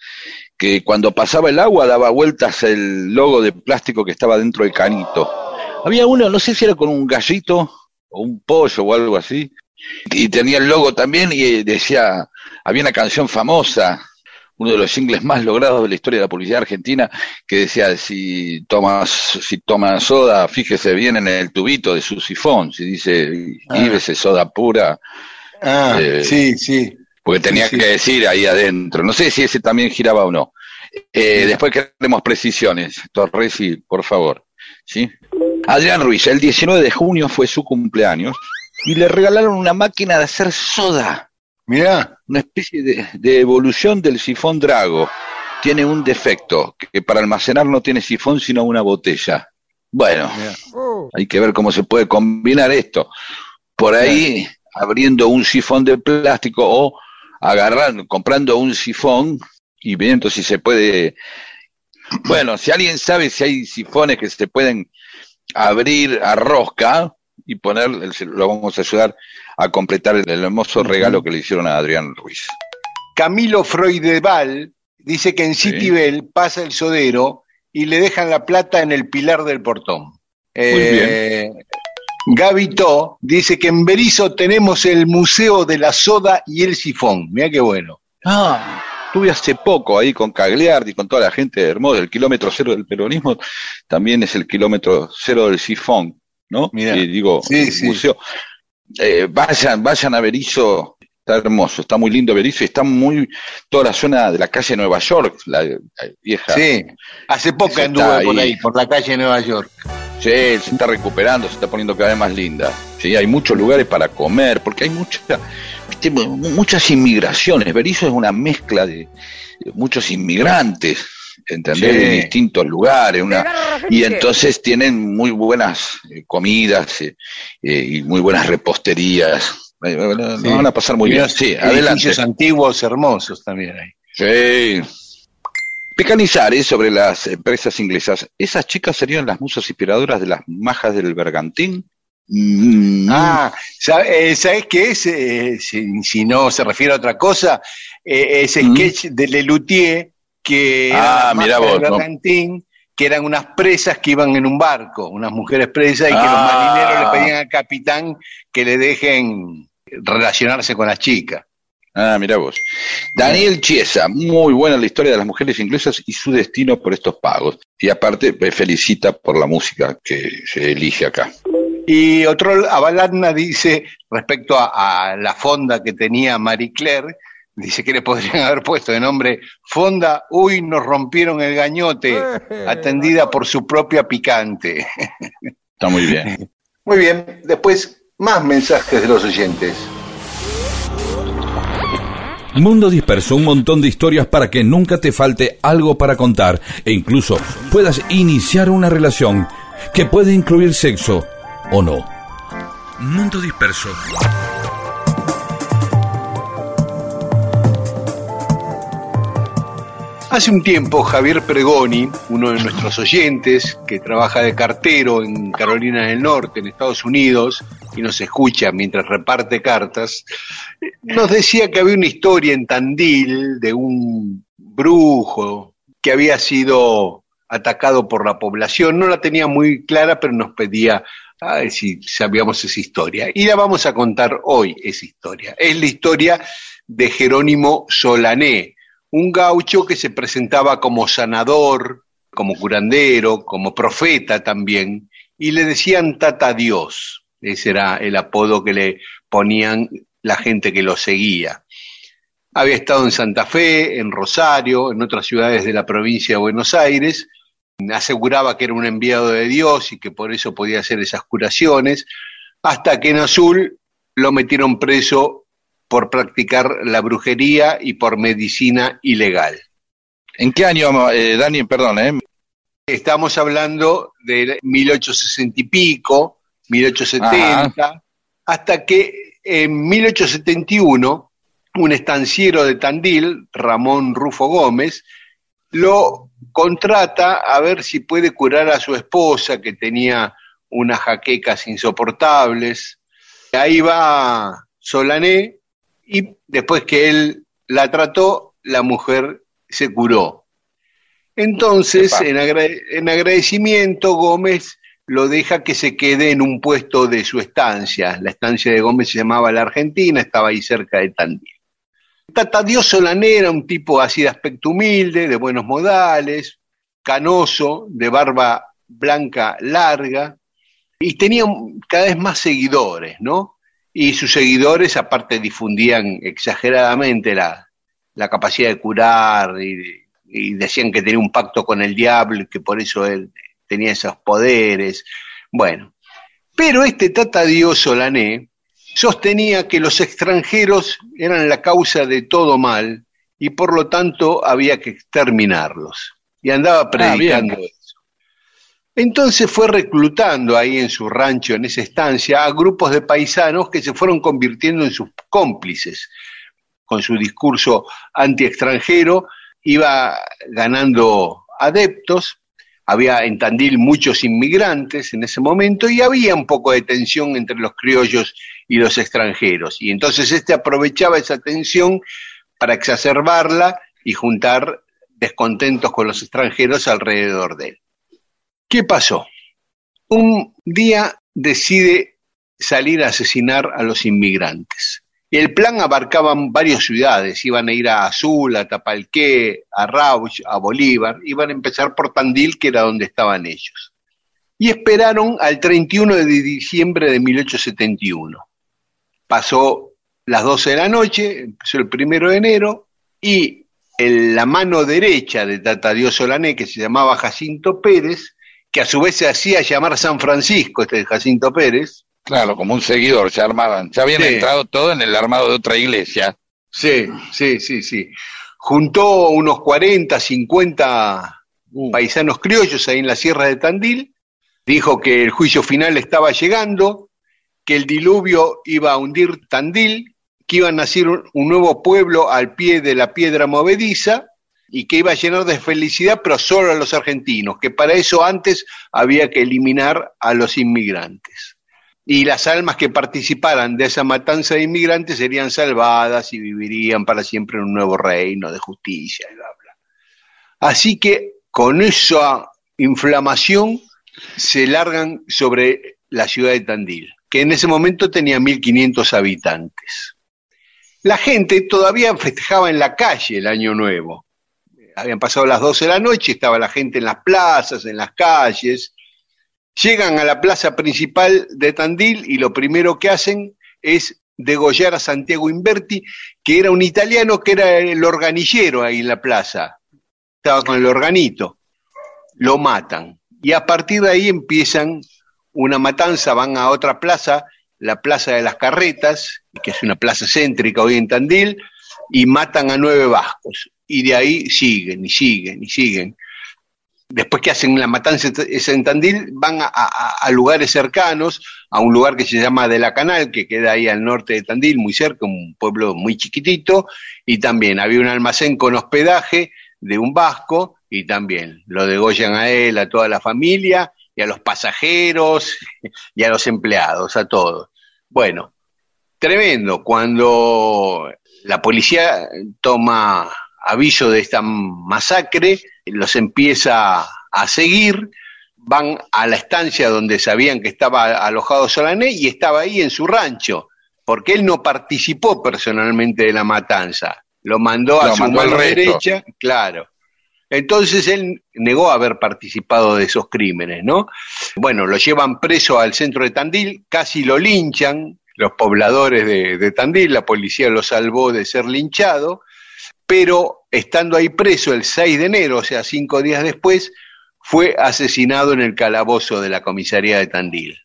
que cuando pasaba el agua daba vueltas el logo de plástico que estaba dentro del canito. Había uno, no sé si era con un gallito o un pollo o algo así, y tenía el logo también y eh, decía, había una canción famosa, uno de los singles más logrados de la historia de la publicidad argentina, que decía, si tomas, si toma soda, fíjese bien en el tubito de su sifón, si dice, Ah. ese soda pura, Ah, Eh, sí, sí. porque tenía Sí, sí. que decir ahí adentro. No sé si ese también giraba o no. Eh, después queremos precisiones. Torresi, por favor. ¿Sí? Adrián Ruiz, el 19 de junio fue su cumpleaños y le regalaron una máquina de hacer soda, Mirá, una especie de, de evolución del sifón Drago. Tiene un defecto, que para almacenar no tiene sifón sino una botella. Bueno, mirá. hay que ver cómo se puede combinar esto. Por ahí, abriendo un sifón de plástico o agarrando, comprando un sifón y viendo si se puede. Bueno, si alguien sabe si hay sifones que se pueden abrir a rosca y poner, el- lo vamos a ayudar a completar el, el hermoso regalo que le hicieron a Adrián Ruiz. Camilo Freudeval dice que en Sí. Citibel pasa el sodero y le dejan la plata en el pilar del portón. Eh, Gavito dice que en Berizo tenemos el Museo de la Soda y el Sifón. Mira qué bueno. Ah, estuve hace poco ahí con Cagliardi, con toda la gente hermosa, el kilómetro cero del peronismo también es el kilómetro cero del sifón, ¿no? Mirá. Y digo, Sí, museo. Eh, vayan, vayan a Berizo, está hermoso, está muy lindo Berizo y está muy, toda la zona de la calle Nueva York, la, la vieja. Sí, hace poco anduve por ahí. ahí, por la calle de Nueva York. Sí, se está recuperando, se está poniendo cada vez más linda. Sí, hay muchos lugares para comer, porque hay mucha, muchas inmigraciones. Berizo es una mezcla de, muchos inmigrantes, ¿entendés? Sí. De distintos lugares. Una, y entonces tienen muy buenas eh, comidas eh, eh, y muy buenas reposterías. Eh, Nos Sí. van a pasar muy Y bien. Sí, adelante. Edificios antiguos hermosos también hay. Sí. Pecanizares sobre las empresas inglesas. ¿Esas chicas serían las musas inspiradoras de las majas del bergantín? Mm, Ah, ¿sab- eh, ¿sabes qué es? Eh, si, si no se refiere a otra cosa, eh, ese Mm. sketch de Lelutier que Ah, las vos, de no. Que eran unas presas que iban en un barco, unas mujeres presas, y que Ah. los marineros le pedían al capitán que le dejen relacionarse con las chicas. Ah, mira vos. Daniel Chiesa, muy buena la historia de las mujeres inglesas y su destino por estos pagos. Y aparte, me felicita por la música que se elige acá. Y otro, Abaladna dice, respecto a, a la fonda que tenía Marie Claire, dice que le podrían [LAUGHS] haber puesto de nombre Fonda, uy, nos rompieron el gañote, atendida por su propia picante. [LAUGHS] Está muy bien. Muy bien, después más mensajes de los oyentes. Mundo Disperso, un montón de historias para que nunca te falte algo para contar e incluso puedas iniciar una relación que puede incluir sexo o no. Mundo Disperso. Hace un tiempo Javier Pregoni, uno de nuestros oyentes que trabaja de cartero en Carolina del Norte, en Estados Unidos, y nos escucha mientras reparte cartas, nos decía que había una historia en Tandil de un brujo que había sido atacado por la población. No la tenía muy clara, pero nos pedía a ver si sabíamos esa historia. Y la vamos a contar hoy, esa historia. Es la historia de Jerónimo Solané, un gaucho que se presentaba como sanador, como curandero, como profeta también, y le decían Tata Dios. Ese era el apodo que le ponían la gente que lo seguía. Había estado en Santa Fe, en Rosario, en otras ciudades de la provincia de Buenos Aires, aseguraba que era un enviado de Dios y que por eso podía hacer esas curaciones, hasta que en Azul lo metieron preso por practicar la brujería y por medicina ilegal. ¿En qué año, eh, Dani, perdón, eh? Estamos hablando de 1860 y pico, 1870, hasta que en 1871 un estanciero de Tandil, Ramón Rufo Gómez, lo contrata a ver si puede curar a su esposa que tenía unas jaquecas insoportables. Ahí va Solané y después que él la trató, la mujer se curó. Entonces, en, agra en, agradecimiento, Gómez lo deja que se quede en un puesto de su estancia. La estancia de Gómez se llamaba La Argentina, estaba ahí cerca de Tandil. Tata Dios Solané era un tipo así de aspecto humilde, de buenos modales, canoso, de barba blanca larga, y tenía cada vez más seguidores, ¿no? Y sus seguidores, aparte, difundían exageradamente la, la capacidad de curar y, y, decían que tenía un pacto con el diablo y que por eso él tenía esos poderes. Bueno, pero este Tata Dios Solané sostenía que los extranjeros eran la causa de todo mal y por lo tanto había que exterminarlos. Y andaba predicando ah, eso. Entonces fue reclutando ahí en su rancho, en esa estancia, a grupos de paisanos que se fueron convirtiendo en sus cómplices. Con su discurso anti-extranjero iba ganando adeptos, había en Tandil muchos inmigrantes en ese momento y había un poco de tensión entre los criollos y los extranjeros. Y entonces este aprovechaba esa tensión para exacerbarla y juntar descontentos con los extranjeros alrededor de él. ¿Qué pasó? Un día decide salir a asesinar a los inmigrantes. El plan abarcaba varias ciudades, iban a ir a Azul, a Tapalqué, a Rauch, a Bolívar, iban a empezar por Tandil, que era donde estaban ellos. Y esperaron al 31 de diciembre de 1871. Pasó las 12 de la noche, empezó el primero de enero, y el, la mano derecha de Tatadio Solané, que se llamaba Jacinto Pérez, que a su vez se hacía llamar San Francisco, este Jacinto Pérez. Claro, como un seguidor, se armaban. Ya habían sí. entrado todo en el armado de otra iglesia. Sí, sí, sí, sí. Juntó unos 40, 50 uh. paisanos criollos ahí en la Sierra de Tandil. Dijo que el juicio final estaba llegando, que el diluvio iba a hundir Tandil, que iba a nacer un, nuevo pueblo al pie de la piedra movediza y que iba a llenar de felicidad, pero solo a los argentinos, que para eso antes había que eliminar a los inmigrantes. Y las almas que participaran de esa matanza de inmigrantes serían salvadas y vivirían para siempre en un nuevo reino de justicia y bla, bla. Así que con esa inflamación se largan sobre la ciudad de Tandil, que en ese momento tenía 1.500 habitantes. La gente todavía festejaba en la calle el Año Nuevo. Habían pasado las 12 de la noche, estaba la gente en las plazas, en las calles. Llegan a la plaza principal de Tandil y lo primero que hacen es degollar a Santiago Inverti, que era un italiano que era el organillero ahí en la plaza. Estaba con el organito. Lo matan. Y a partir de ahí empiezan una matanza, van a otra plaza, la Plaza de las Carretas, que es una plaza céntrica hoy en Tandil, y matan a nueve vascos. Y de ahí siguen y siguen y siguen. Después que hacen la matanza en Tandil, van a, a- a lugares cercanos, a un lugar que se llama De la Canal, que queda ahí al norte de Tandil, muy cerca, un pueblo muy chiquitito, y también había un almacén con hospedaje de un vasco, y también lo degollan a él, a toda la familia, y a los pasajeros, [LAUGHS] y a los empleados, a todos. Bueno, tremendo, cuando la policía toma aviso de esta masacre, los empieza a seguir, van a la estancia donde sabían que estaba alojado Solané y estaba ahí en su rancho, porque él no participó personalmente de la matanza, lo mandó a Lo su mandó mano derecha, claro. Entonces él negó haber participado de esos crímenes, ¿no? Bueno, lo llevan preso al centro de Tandil, casi lo linchan los pobladores de, de Tandil, la policía lo salvó de ser linchado, pero estando ahí preso el 6 de enero, o sea, cinco días después, fue asesinado en el calabozo de la comisaría de Tandil.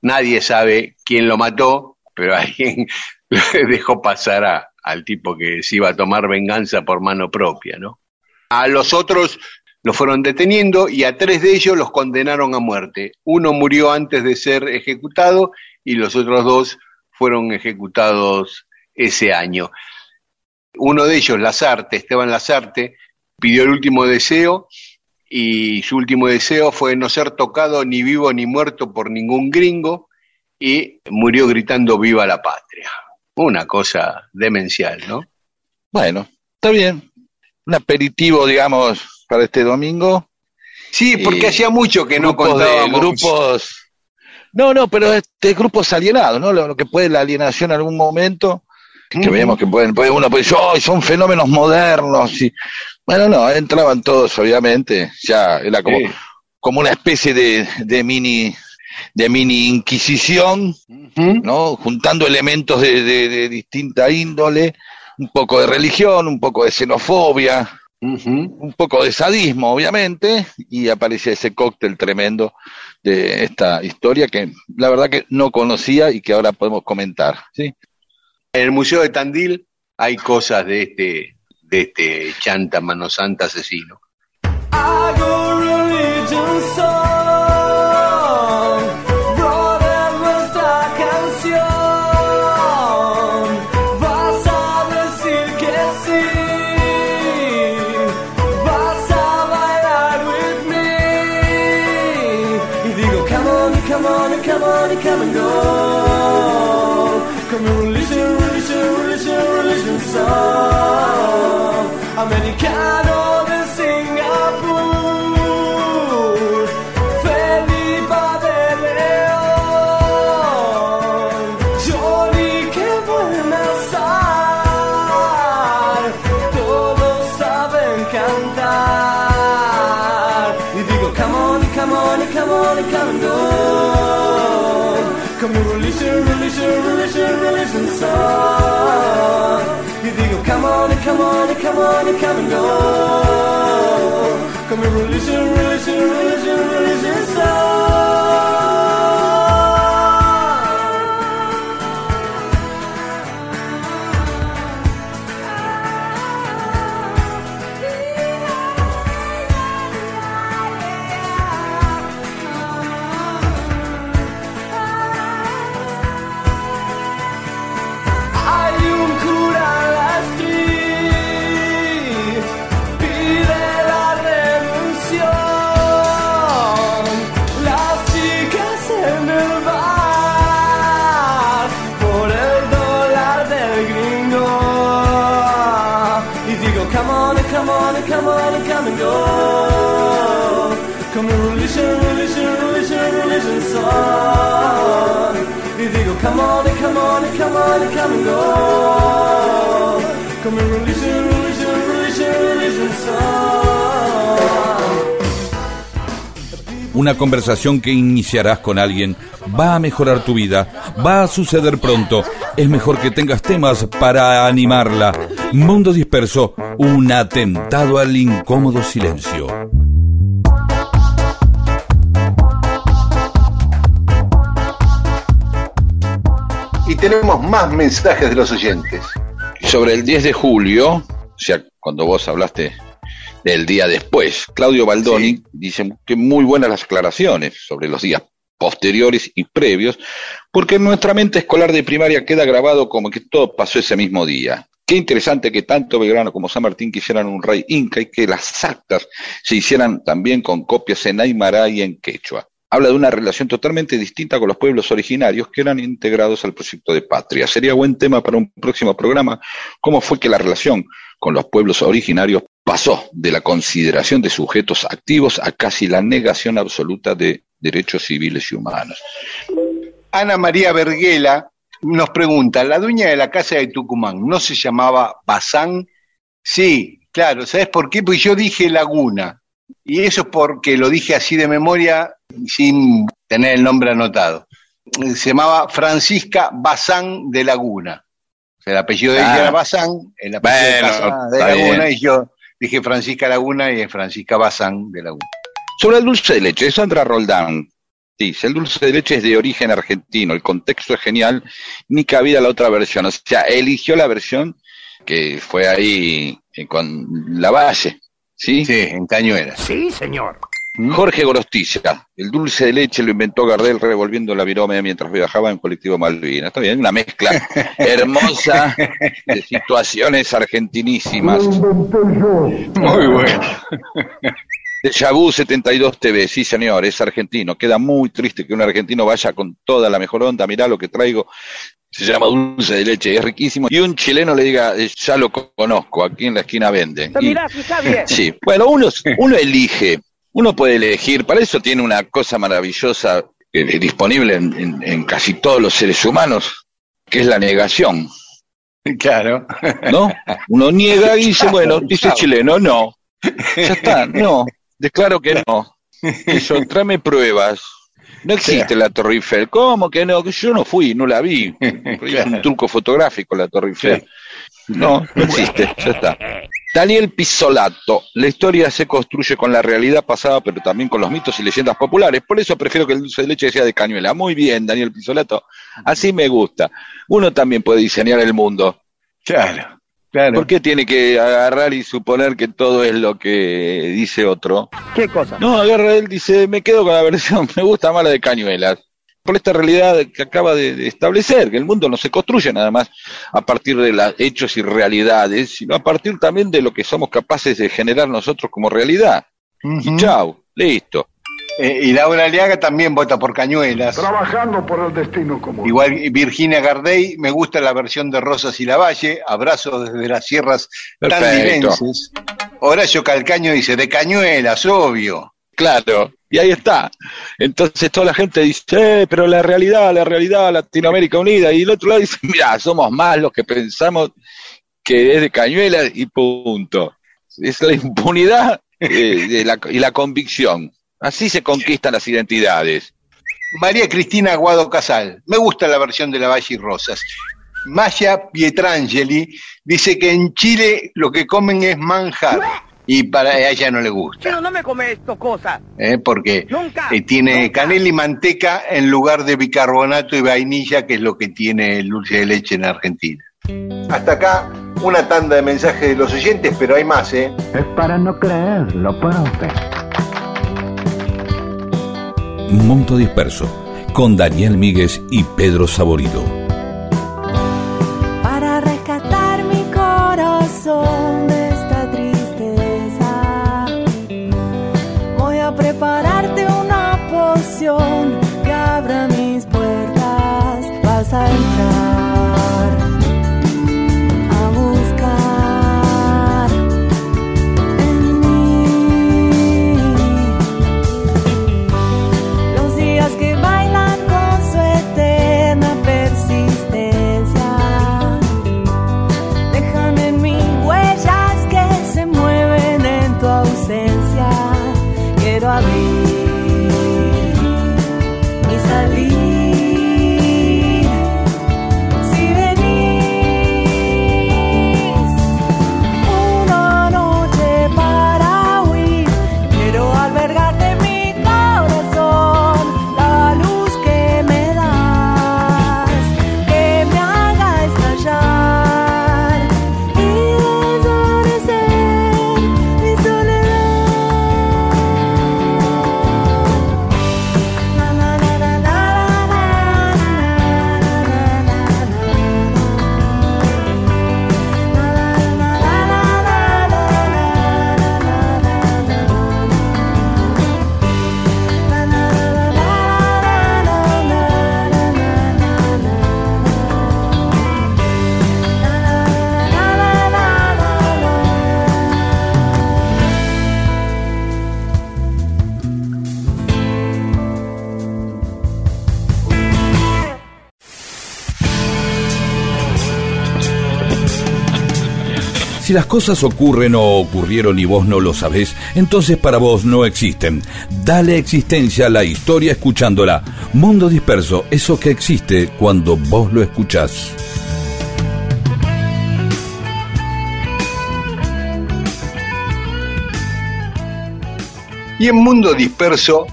Nadie sabe quién lo mató, pero [LAUGHS] alguien le dejó pasar a- al tipo que se iba a tomar venganza por mano propia, ¿no? A los otros los fueron deteniendo y a tres de ellos los condenaron a muerte. Uno murió antes de ser ejecutado y los otros dos fueron ejecutados ese año. Uno de ellos, Lazarte, Esteban Lazarte, pidió el último deseo y su último deseo fue no ser tocado ni vivo ni muerto por ningún gringo y murió gritando viva la patria. Una cosa demencial, ¿no? Bueno, está bien. Un aperitivo, digamos, para este domingo. Sí, porque Eh, hacía mucho que no contábamos. grupos. No, no, pero este grupos alienados, ¿no? Lo, lo que puede la alienación en algún momento, que Ujú. veamos que pueden, puede uno puede decir, "Ay, son fenómenos modernos. Y, bueno, no, entraban todos, obviamente, ya era como, Sí. como una especie de, de mini de mini inquisición. ¿no? Juntando elementos de, de- de distinta índole, un poco de religión, un poco de xenofobia, un poco de sadismo, obviamente, y aparece ese cóctel tremendo de esta historia que la verdad que no conocía y que ahora podemos comentar, ¿sí? En el Museo de Tandil hay cosas de este, de este chanta mano santa asesino. Una conversación que iniciarás con alguien va a mejorar tu vida, va a suceder pronto. Es mejor que tengas temas para animarla. Mundo disperso, un atentado al incómodo silencio. Y tenemos más mensajes de los oyentes. Sobre el 10 de julio, o sea, cuando vos hablaste del día después, Claudio Baldoni dice que muy buenas las aclaraciones sobre los días posteriores y previos, porque en nuestra mente escolar de primaria queda grabado como que todo pasó ese mismo día. Qué interesante que tanto Belgrano como San Martín quisieran un rey inca y que las actas se hicieran también con copias en aymara y en quechua. Habla de una relación totalmente distinta con los pueblos originarios que eran integrados al proyecto de patria. Sería buen tema para un próximo programa cómo fue que la relación con los pueblos originarios pasó de la consideración de sujetos activos a casi la negación absoluta de derechos civiles y humanos. Ana María Verguela nos pregunta, ¿la dueña de la casa de Tucumán no se llamaba Bazán? Sí, claro, ¿sabes por qué? Pues yo dije Laguna, y eso es porque lo dije así de memoria sin tener el nombre anotado. Se llamaba Francisca Bazán de Laguna. O sea, el apellido de ella Ah. era Bazán, el apellido de, Bueno, casa de está Laguna, bien. y yo dije Francisca Laguna y es Francisca Bazán de Laguna. Sobre el dulce de leche, Sandra Roldán dice, el dulce de leche es de origen argentino, el contexto es genial, ni cabida la otra versión. O sea, eligió la versión que fue ahí eh, con la Valle, ¿sí? Sí, en Cañuelas. Jorge Gorostiza, el dulce de leche lo inventó Gardel revolviendo la virome mientras viajaba en colectivo Malvinas. Está bien, una mezcla [LAUGHS] hermosa de situaciones argentinísimas. Muy bueno. De Yabú 72 TV, sí señor, es argentino. Queda muy triste que un argentino vaya con toda la mejor onda, mirá lo que traigo. Se llama dulce de leche, es riquísimo. Y un chileno le diga, eh, ya lo conozco, aquí en la esquina venden. Y- [LAUGHS] Sí, bueno, uno, uno elige, uno puede elegir, para eso tiene una cosa maravillosa eh, disponible en, en- en casi todos los seres humanos, que es la negación, Claro. ¿no? Uno niega y dice, bueno, dice chileno, no. Ya está, no, declaro que no. Eso, tráeme pruebas. No existe la Torre Eiffel. ¿Cómo que no? Que yo no fui, no la vi. [LAUGHS] Es un truco fotográfico la Torre Eiffel. No, no existe, ya está. Daniel Pisolato, la historia se construye con la realidad pasada, pero también con los mitos y leyendas populares. Por eso prefiero que el dulce de leche sea de cañuela. Muy bien, Daniel Pisolato. Así me gusta. Uno también puede diseñar el mundo. Claro. Claro. ¿Por qué tiene que agarrar y suponer que todo es lo que dice otro? ¿Qué cosa? No, agarra él, dice, me quedo con la versión, [LAUGHS] me gusta más la de cañuelas. Por esta realidad que acaba de, de establecer, que el mundo no se construye nada más a partir de los hechos y realidades, sino a partir también de lo que somos capaces de generar nosotros como realidad. Ujú. Y chau, listo. Eh, y Laura Aliaga también vota por Cañuelas. Trabajando por el destino común. Igual Virginia Gardey, me gusta la versión de Rosas y Lavalle, abrazos desde las sierras Perfecto. tandilenses. Horacio Calcaño dice, de Cañuelas, obvio. Claro, y ahí está. Entonces toda la gente dice, eh, pero la realidad, la realidad, Latinoamérica Unida, y el otro lado dice, mira, somos más los que pensamos que es de cañuelas y punto. Es la impunidad eh, la- y la convicción. Así se conquistan las identidades. María Cristina Aguado Casal, me gusta la versión de Lavalle y Rosas. Maya Pietrangeli dice que en Chile lo que comen es manjar y para ella no le gusta, Pero no me come esto cosa. ¿eh? porque Nunca. eh, tiene Nunca. canela y manteca en lugar de bicarbonato y vainilla, que es lo que tiene el dulce de leche en Argentina. Hasta acá una tanda de mensajes de los oyentes, pero hay más, ¿eh? Es para no creerlo, profe. Mundo Disperso, con Daniel Míguez y Pedro Saborido. Para rescatar si las cosas ocurren o ocurrieron y vos no lo sabés, entonces para vos no existen. Dale existencia a la historia escuchándola. Mundo disperso, eso que existe cuando vos lo escuchás. Y en Mundo Disperso,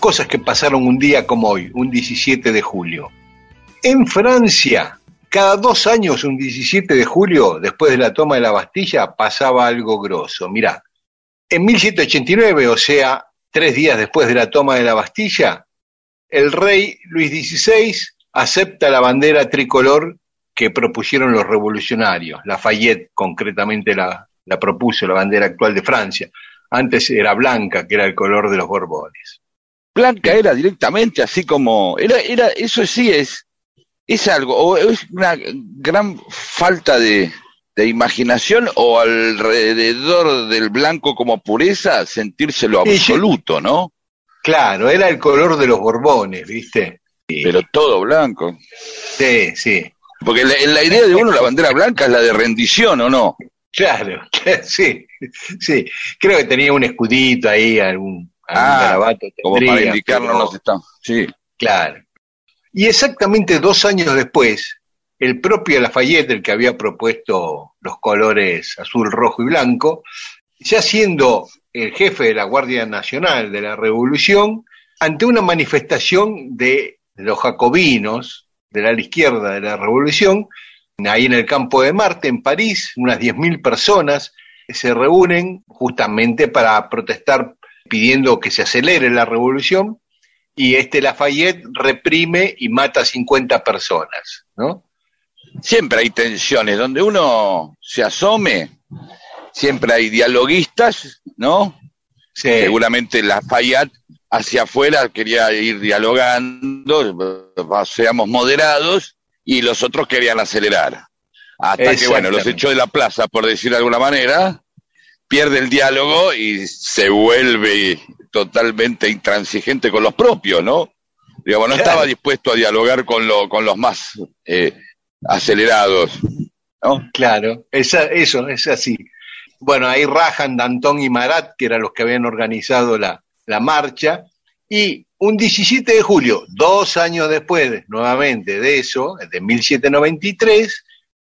cosas que pasaron un día como hoy, un 17 de julio. En Francia, cada dos años, un 17 de julio, después de la toma de la Bastilla, pasaba algo grosso. Mirá, en 1789, o sea, tres días después de la toma de la Bastilla, el rey Luis XVI acepta la bandera tricolor que propusieron los revolucionarios. Lafayette concretamente la, la propuso, la bandera actual de Francia. Antes era blanca, que era el color de los Borbones. Blanca era directamente así como. Era, era, eso sí es. Es algo, o es una gran falta de, de imaginación o alrededor del blanco como pureza sentírselo absoluto, ¿no? Claro, era el color de los Borbones, ¿viste? Pero todo blanco. Sí, sí. Porque la, la idea de uno la bandera blanca es la de rendición, ¿o no? Claro, [LAUGHS] sí, sí. Creo que tenía un escudito ahí, algún, algún Ah, Como tendría, para indicarnos pero- dónde está. Sí. Claro. Y exactamente dos años después, el propio Lafayette, el que había propuesto los colores azul, rojo y blanco, ya siendo el jefe de la Guardia Nacional de la Revolución, ante una manifestación de los jacobinos, del ala izquierda de la Revolución, ahí en el campo de Marte, en París, unas 10.000 personas se reúnen justamente para protestar pidiendo que se acelere la revolución y este Lafayette reprime y mata a 50 personas, ¿no? Siempre hay tensiones. Donde uno se asome, siempre hay dialoguistas, ¿no? Sí. Seguramente Lafayette hacia afuera quería ir dialogando, seamos moderados, y los otros querían acelerar. Hasta que, bueno, los echó de la plaza, por decir de alguna manera, pierde el diálogo y se vuelve totalmente intransigente con los propios, ¿no? Digamos, no estaba dispuesto a dialogar con, lo, con los más eh, acelerados, ¿no? Claro, esa- eso es así. Bueno, ahí rajan Danton y Marat, que eran los que habían organizado la, la marcha, y un 17 de julio, dos años después, nuevamente de eso, de 1793,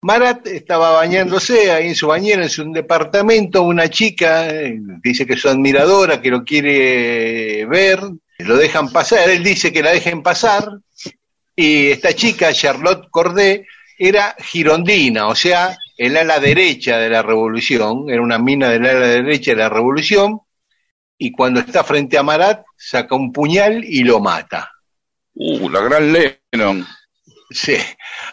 Marat estaba bañándose ahí en su bañera, en su departamento, una chica eh, dice que es su admiradora, que lo quiere ver, lo dejan pasar, él dice que la dejen pasar, y esta chica, Charlotte Corday, era girondina, o sea, el ala derecha de la revolución, era una mina del ala derecha de la revolución, y cuando está frente a Marat, saca un puñal y lo mata. Uh, la gran Lennon. Sí.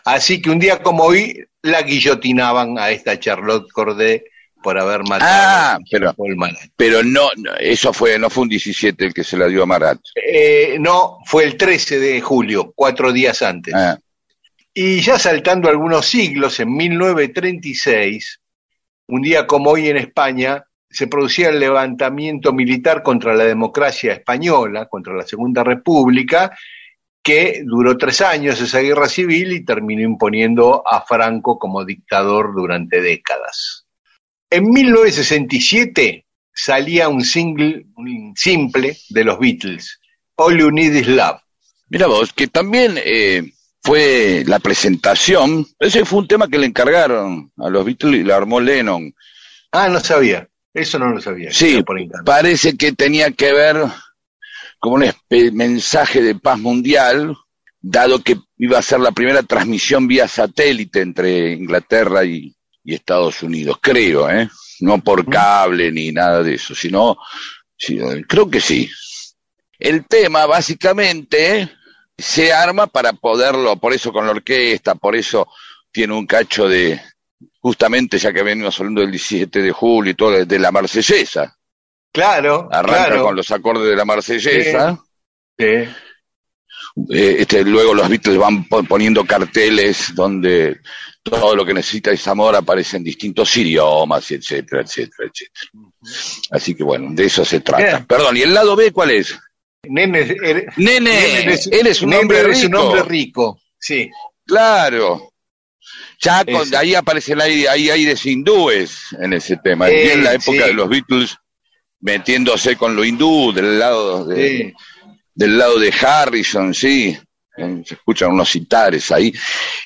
Así que un día como hoy la guillotinaban a esta Charlotte Corday por haber matado Ah, a pero- Paul Marat. Pero no, no, eso fue, no fue un 17 el que se la dio a Marat. Eh, no, fue el 13 de julio, cuatro días antes. Ah, Y ya saltando algunos siglos, en 1936, un día como hoy en España, se producía el levantamiento militar contra la democracia española, contra la Segunda República, que duró tres años esa guerra civil y terminó imponiendo a Franco como dictador durante décadas. En 1967 salía un single un simple de los Beatles, All You Need Is Love. Mira vos, que también eh, fue la presentación, ese fue un tema que le encargaron a los Beatles y la armó Lennon. Ah, no sabía. Eso no lo sabía. Sí, por parece que tenía que ver con un mensaje de paz mundial, dado que iba a ser la primera transmisión vía satélite entre Inglaterra y, y Estados Unidos, creo, ¿eh? No por cable ni nada de eso, sino, sí, creo que sí. El tema, básicamente, se arma para poderlo, por eso con la orquesta, por eso tiene un cacho de, justamente ya que venimos hablando del 17 de julio y todo, de la marsellesa. Claro, Arranca claro. con los acordes de la marsellesa. Sí. Eh, este, luego los Beatles van po- poniendo carteles donde todo lo que necesita es amor aparece en distintos idiomas, etcétera, etcétera, etcétera. Así que bueno, de eso se trata. Bien. Perdón, ¿y el lado B cuál es? Nene, eres, Nene, Nene eres- eres un Nene hombre eres un rico. hombre rico. Sí. Claro. Ya con, ahí aparecen ahí, ahí aires hindúes en ese tema. Sí, y en la época sí. de los Beatles metiéndose con lo hindú del lado de, Sí. del lado de Harrison, sí. Eh, Se escuchan unos citares ahí.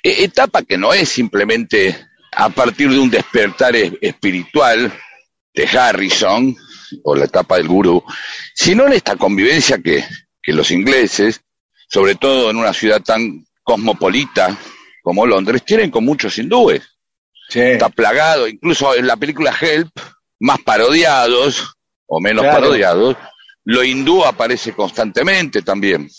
E- etapa que no es simplemente a partir de un despertar es- espiritual de Harrison, o la etapa del gurú, sino en esta convivencia que, que los ingleses, sobre todo en una ciudad tan cosmopolita como Londres, tienen con muchos hindúes. Sí. Está plagado, incluso en la película Help, más parodiados o menos Claro. parodiados, lo hindú aparece constantemente también.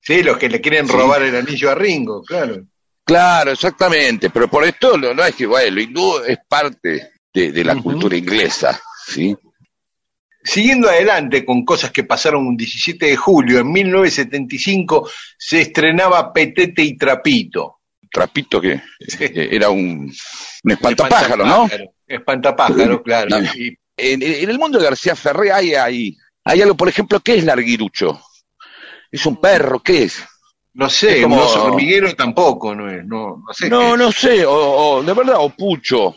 Sí, los que le quieren Sí. robar el anillo a Ringo, claro. Claro, exactamente, pero por esto no, no es que, bueno, lo hindú es parte de, de la cultura inglesa, ¿sí? Siguiendo adelante con cosas que pasaron un 17 de julio, en 1975 se estrenaba Petete y Trapito. Trapito que Sí. eh, era un, un espantapájaro, ¿no? Espantapájaro, [LAUGHS] claro. No. Y- En, en el mundo de García Ferré hay, hay, hay algo, por ejemplo, ¿qué es larguirucho? ¿Es un perro? ¿Qué es? no sé, Es como- un oso hormiguero tampoco, no es, no, no sé. No, no sé, o, o de verdad, o pucho,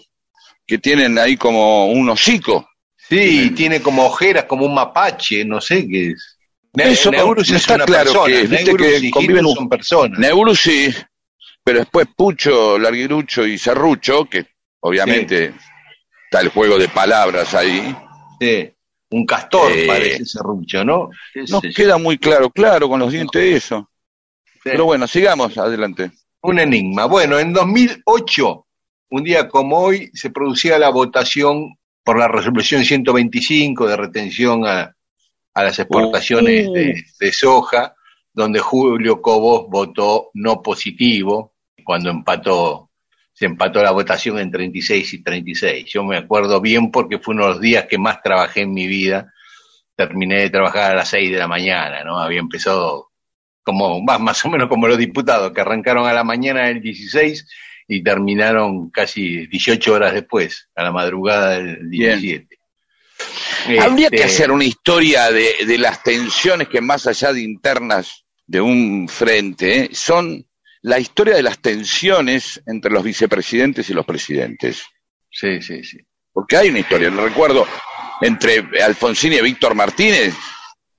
que tienen ahí como un hocico. Sí, tiene como ojeras, como un mapache, no sé qué es. Ne- Eso no- Neurus no es está una claro persona, viste Neurus que y conviven un- son personas. Neuru sí, pero después Pucho, Larguirucho y Serrucho, que obviamente está el juego de palabras ahí, Sí, un castor Eh, parece ese rucho, ¿no? ¿Qué no yo? queda muy claro, claro, con los dientes eso. Sí. Pero bueno, sigamos adelante. Un enigma. Bueno, en 2008, un día como hoy, se producía la votación por la resolución 125 de retención a, a las exportaciones Uh. de, de soja, donde Julio Cobos votó no positivo cuando empató, se empató la votación en 36 y 36. Yo me acuerdo bien porque fue uno de los días que más trabajé en mi vida. Terminé de trabajar a las 6 de la mañana, ¿no? Había empezado como más, más o menos como los diputados, que arrancaron a la mañana del 16 y terminaron casi 18 horas después, a la madrugada del Bien. 17. Habría Este, que hacer una historia de, de las tensiones que más allá de internas de un frente, ¿eh? son la historia de las tensiones entre los vicepresidentes y los presidentes. Sí, sí, sí. Porque hay una historia, lo recuerdo, entre Alfonsín y Víctor Martínez,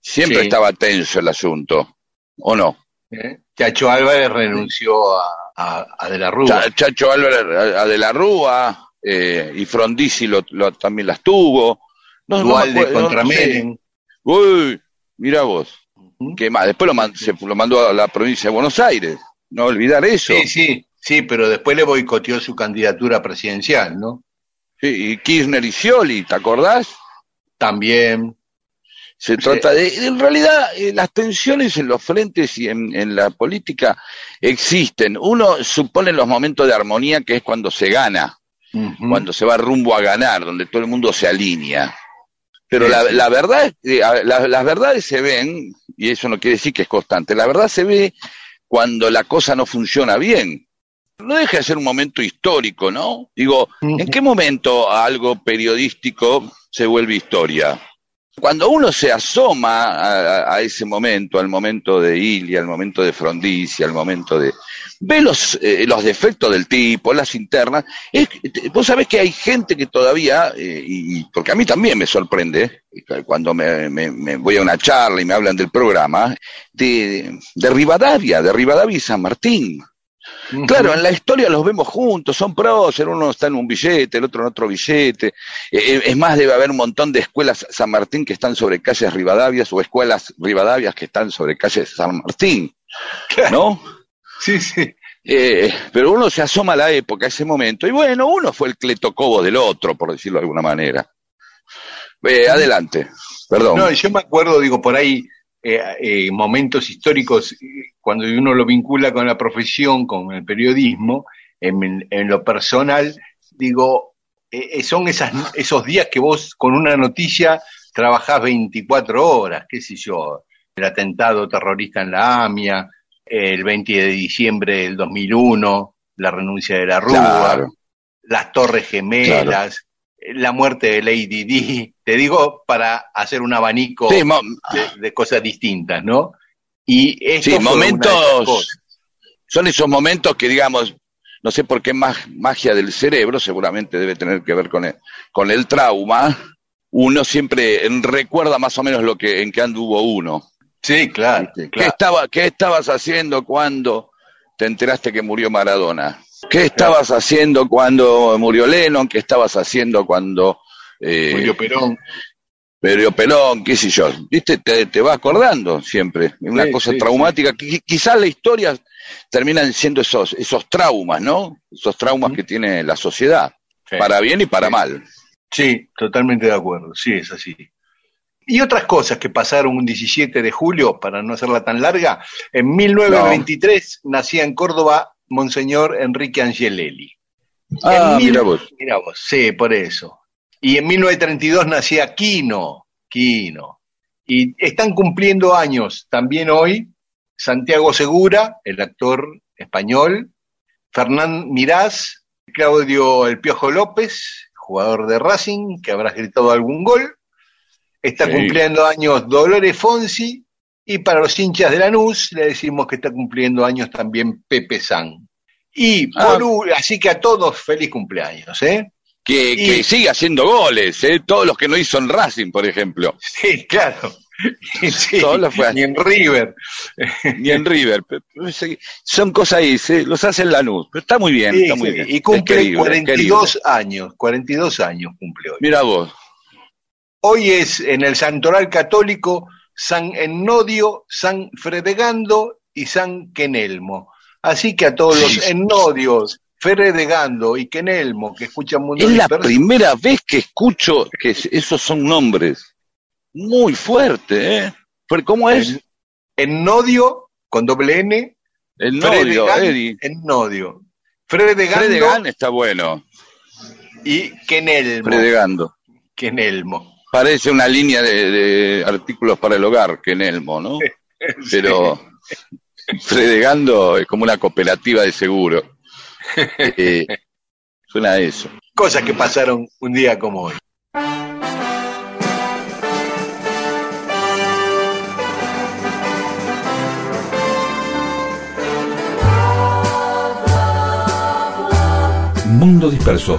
siempre Sí. estaba tenso el asunto, ¿o no? ¿eh? Chacho Álvarez renunció a, a- a De la Rúa. Cha- Chacho Álvarez a- a de la Rúa eh, y Frondizi lo, lo- también las tuvo. No, Dualde contra no. Menem. Uy, mira vos. ¿Qué más? Después lo, man- se lo mandó a la provincia de Buenos Aires. No olvidar eso. Sí, sí, sí, pero después le boicoteó su candidatura presidencial, ¿no? Sí, y Kirchner y Scioli, ¿te acordás? También. Se trata de, en realidad, eh, las tensiones en los frentes y en, en la política existen. Uno supone los momentos de armonía que es cuando se gana, cuando se va rumbo a ganar, donde todo el mundo se alinea. Pero Sí, la, la verdad, a- la- las verdades se ven, y eso no quiere decir que es constante, la verdad se ve cuando la cosa no funciona bien. No deja de ser un momento histórico, ¿no? Digo, ¿en qué momento algo periodístico se vuelve historia? Cuando uno se asoma a, ese momento, al momento de Ilia, al momento de Frondizi, al momento de... Ve los, eh, los defectos del tipo, las internas. Es, vos sabés que hay gente que todavía, eh, y- porque a mí también me sorprende, eh, cuando me, me- me voy a una charla y me hablan del programa, de, de Rivadavia, de Rivadavia y San Martín. Claro, en la historia los vemos juntos, son próceres, uno está en un billete, el otro en otro billete. Eh, es más, debe haber un montón de escuelas San Martín que están sobre calles Rivadavias o escuelas Rivadavias que están sobre calles San Martín, ¿no? Sí, sí. Eh, pero uno se asoma a la época, a ese momento, y bueno, uno fue el cletocobo del otro, por decirlo de alguna manera. Eh, adelante, perdón. No, yo me acuerdo, digo, por ahí, eh, eh, momentos históricos, eh, cuando uno lo vincula con la profesión, con el periodismo, en, en lo personal, digo, eh, eh, son esas, esos días que vos con una noticia trabajás 24 horas, qué sé yo, el atentado terrorista en la AMIA, el 20 de diciembre del 2001, la renuncia de la Rúa, Claro. las Torres Gemelas, la muerte de Lady Di, te digo para hacer un abanico Sí, de, de cosas distintas, ¿no? Y esto Sí, momentos- son esos momentos que, digamos, no sé por qué mag- magia del cerebro, seguramente debe tener que ver con el, con el trauma, uno siempre recuerda más o menos lo que en qué anduvo uno. Sí, claro. ¿Qué, claro. estaba, ¿Qué estabas haciendo cuando te enteraste que murió Maradona? ¿Qué estabas haciendo cuando murió Lennon? ¿Qué estabas haciendo cuando eh, Murió Perón. Murió Pelón? ¿Qué sé yo? ¿Viste? Te, te va acordando siempre. Una Sí, cosa sí, traumática. Qui- Quizás la historia terminan siendo esos, esos traumas, ¿no? Esos traumas que tiene la sociedad, Sí. para bien y para Sí. mal. Sí, totalmente de acuerdo. Sí, es así. Y otras cosas que pasaron un 17 de julio, para no hacerla tan larga, en 1923 nacía en Córdoba Monseñor Enrique Angelelli. Ah, En mil- mira vos. Mira vos, sí, por eso. Y en 1932 nacía Quino, Quino. Y están cumpliendo años también hoy Santiago Segura, el actor español, Fernán Mirás, Claudio El Piojo López, jugador de Racing, que habrás gritado algún gol. Está Sí. cumpliendo años Dolores Fonsi. Y para los hinchas de Lanús le decimos que está cumpliendo años también Pepe San. Y Ah. por u- así que a todos feliz cumpleaños, ¿eh? Que, Y- que siga haciendo goles, ¿eh? Todos los que no hizo en Racing, por ejemplo. Sí, claro. [LAUGHS] Sí, Todos los fue- ni en River. [LAUGHS] Ni en River. Sí, Son cosas ahí, se- los hace en Lanús. Pero está muy bien, Sí, está muy sí, bien. Y cumple querible, es 42 años, 42 años cumple hoy. Mira vos. Hoy es en el Santoral Católico San Ennodio, San Fredegando y San Kenelmo. Así que a todos los. Ennodios, Fredegando y Kenelmo que escuchan Mundo Es la primera vez que escucho que es- esos son nombres muy fuertes, ¿eh? ¿Cómo es? En- Ennodio con doble N, Eddie. Ennodio. Fredegando Fredegan está bueno. y Kenelmo. Fredegando. Kenelmo. Parece una línea de, de artículos para el hogar, que en Elmo, ¿no? [LAUGHS] Pero Fredegando es como una cooperativa de seguro. [LAUGHS] Eh, suena a eso. Cosas que pasaron un día como hoy. Mundo Disperso.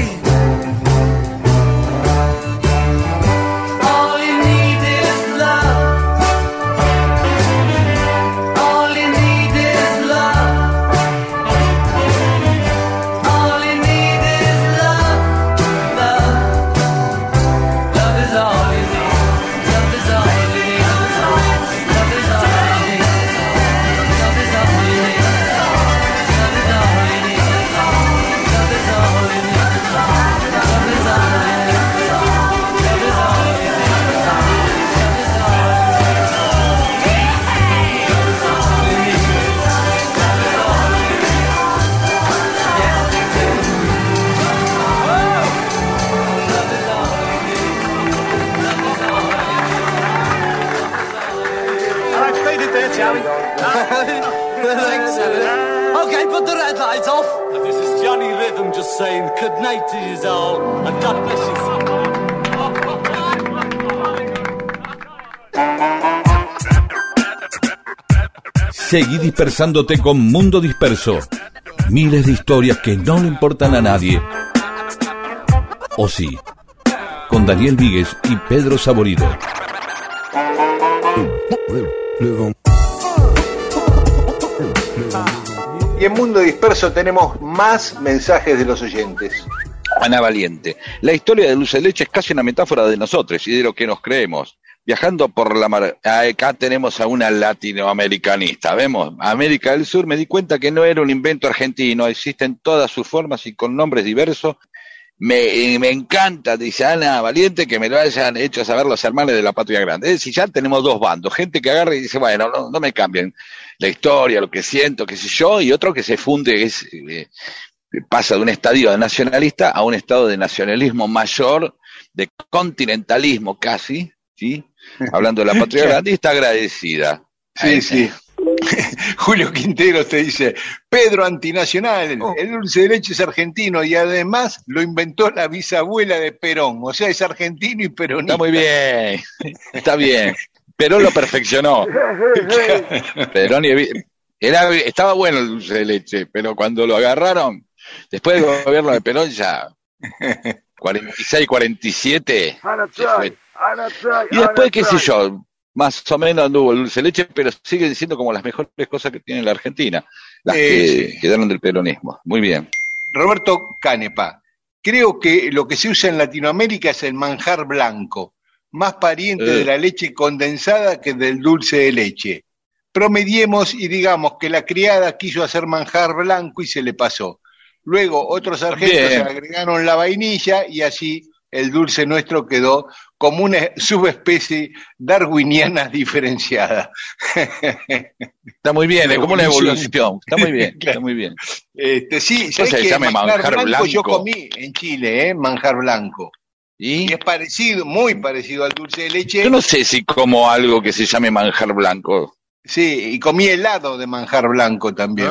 Good night to you all and God bless you. Seguí dispersándote con Mundo Disperso. Miles de historias que no le importan a nadie. O sí, con Daniel Víguez y Pedro Saborido. Y en Mundo Disperso tenemos más mensajes de los oyentes. Ana Valiente. La historia de Dulce Leche es casi una metáfora de nosotros y de lo que nos creemos. viajando por la mar. Acá tenemos a una latinoamericanista. Vemos, América del Sur, me di cuenta que no era un invento argentino, existen todas sus formas y con nombres diversos. Me, me encanta, dice Ana Valiente, que me lo hayan hecho saber los hermanos de la Patria Grande. Es decir, ya tenemos dos bandos, gente que agarra y dice, bueno, no, no me cambien la historia, lo que siento, qué sé yo, y otro que se funde, es, eh, pasa de un estadio de nacionalista a un estado de nacionalismo mayor, de continentalismo casi, ¿sí? Hablando de la Patria [LAUGHS] Grande, y está agradecida. Sí, sí. [LAUGHS] Julio Quintero te dice, Pedro antinacional, el dulce de leche es argentino y además lo inventó la bisabuela de Perón, o sea, es argentino y peronista. Está muy bien, [LAUGHS] está bien. Perón lo perfeccionó. [LAUGHS] Perón y era, estaba bueno el dulce de leche, pero cuando lo agarraron, después del gobierno de Perón ya 46, 47, se fue. Y después, qué sé yo, más o menos anduvo el dulce de leche, pero siguen siendo como las mejores cosas que tiene la Argentina, las que quedaron del peronismo. Muy bien. Roberto Canepa, creo que lo que se usa en Latinoamérica es el manjar blanco, más pariente Eh. de la leche condensada que del dulce de leche. Promediemos y digamos que la criada quiso hacer manjar blanco y se le pasó. Luego otros argentos Bien. agregaron la vainilla y así el dulce nuestro quedó como una subespecie darwiniana diferenciada. Está muy bien, es como una Evolución. Está muy bien, [LAUGHS] está muy bien. Este, sí, Entonces ¿sabés se que llama manjar Yo blanco. comí en Chile, ¿eh? manjar blanco. ¿Y? Y es parecido, muy parecido al dulce de leche. Yo no sé si como algo que se llame manjar blanco. Sí, y comí helado de manjar blanco también.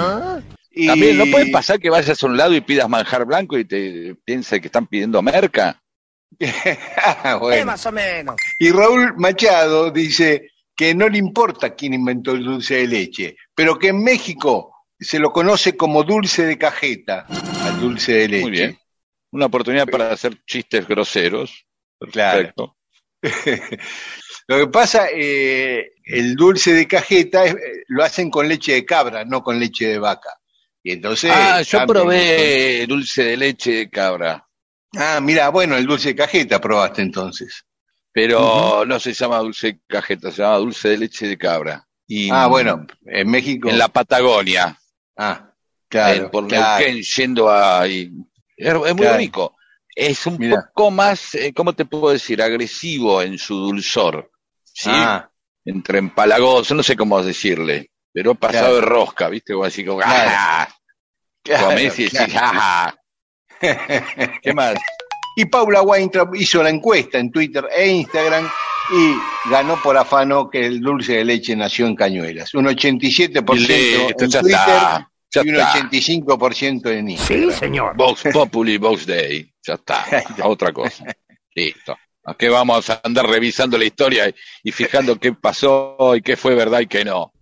Y- También, ¿no puede pasar que vayas a un lado y pidas manjar blanco y te pienses que están pidiendo merca? [LAUGHS] Más o menos. Y Raúl Machado dice que no le importa quién inventó el dulce de leche, pero que en México se lo conoce como dulce de cajeta, al dulce de leche. Muy bien. Una oportunidad para hacer chistes groseros. Perfecto. [LAUGHS] Lo que pasa, eh, el dulce de cajeta es- eh, lo hacen con leche de cabra, no con leche de vaca. Y entonces. ah, yo probé dulce de leche de cabra, Ah, mira, bueno, el dulce de cajeta probaste entonces. pero no se llama dulce de cajeta, se llama dulce de leche de cabra. Y Ah, bueno, en México. En la Patagonia, Ah, claro. en- por claro. Neuquén, yendo a... y- es, es muy Claro. rico. Es un poco más, eh, ¿cómo te puedo decir? Agresivo en su dulzor. ¿sí? Ah, Entre empalagoso, no sé cómo decirle, pero pasado Claro. de rosca, ¿viste? O así como... ¡ah! Comés y decís. ¡ah! [LAUGHS] ¿Qué más? Y Paula Weintraub hizo la encuesta en Twitter e Instagram y ganó por afano que el dulce de leche nació en Cañuelas. Un 87% Listo, en Twitter está, ya y un está. 85% en Instagram. Sí, señor. Vox [LAUGHS] Populi, Vox Day. Ya [LAUGHS] está. A otra cosa. Listo. ¿A qué vamos a andar revisando la historia y, y fijando qué pasó y qué fue verdad y qué no?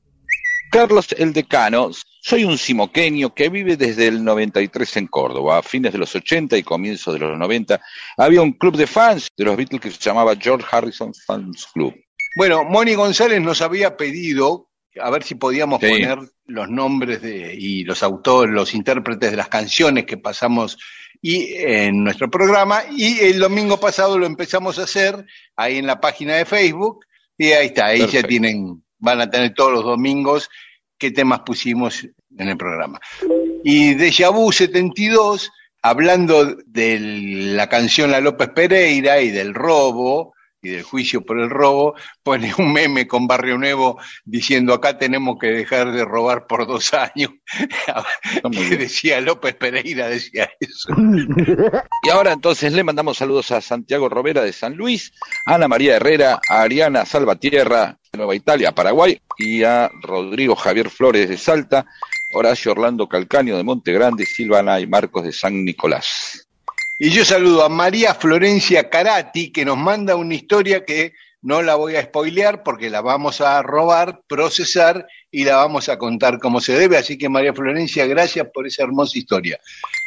Carlos el Decano, soy un simoqueño que vive desde el 93 en Córdoba. A fines de los 80 y comienzos de los 90 había un club de fans de los Beatles que se llamaba George Harrison Fans Club. Bueno, Moni González nos había pedido a ver si podíamos Sí. poner los nombres de, y los autores, los intérpretes de las canciones que pasamos y, en nuestro programa. Y el domingo pasado lo empezamos a hacer ahí en la página de Facebook. Y ahí está, ahí ya tienen, van a tener todos los domingos qué temas pusimos en el programa. Y Deja Vu 72, hablando de la canción La López Pereira y del robo y del juicio por el robo, pone un meme con Barrio Nuevo diciendo acá tenemos que dejar de robar por dos años. [LAUGHS] que [LAUGHS] decía López Pereira, decía eso. [LAUGHS] Y ahora entonces le mandamos saludos a Santiago Robera de San Luis, a Ana María Herrera, a Ariana Salvatierra de Nueva Italia, Paraguay, y a Rodrigo Javier Flores de Salta, Horacio Orlando Calcaño de Monte Grande, Silvana y Marcos de San Nicolás. Y yo saludo a María Florencia Carati, que nos manda una historia que no la voy a spoilear porque la vamos a robar, procesar y la vamos a contar como se debe. Así que María Florencia, gracias por esa hermosa historia.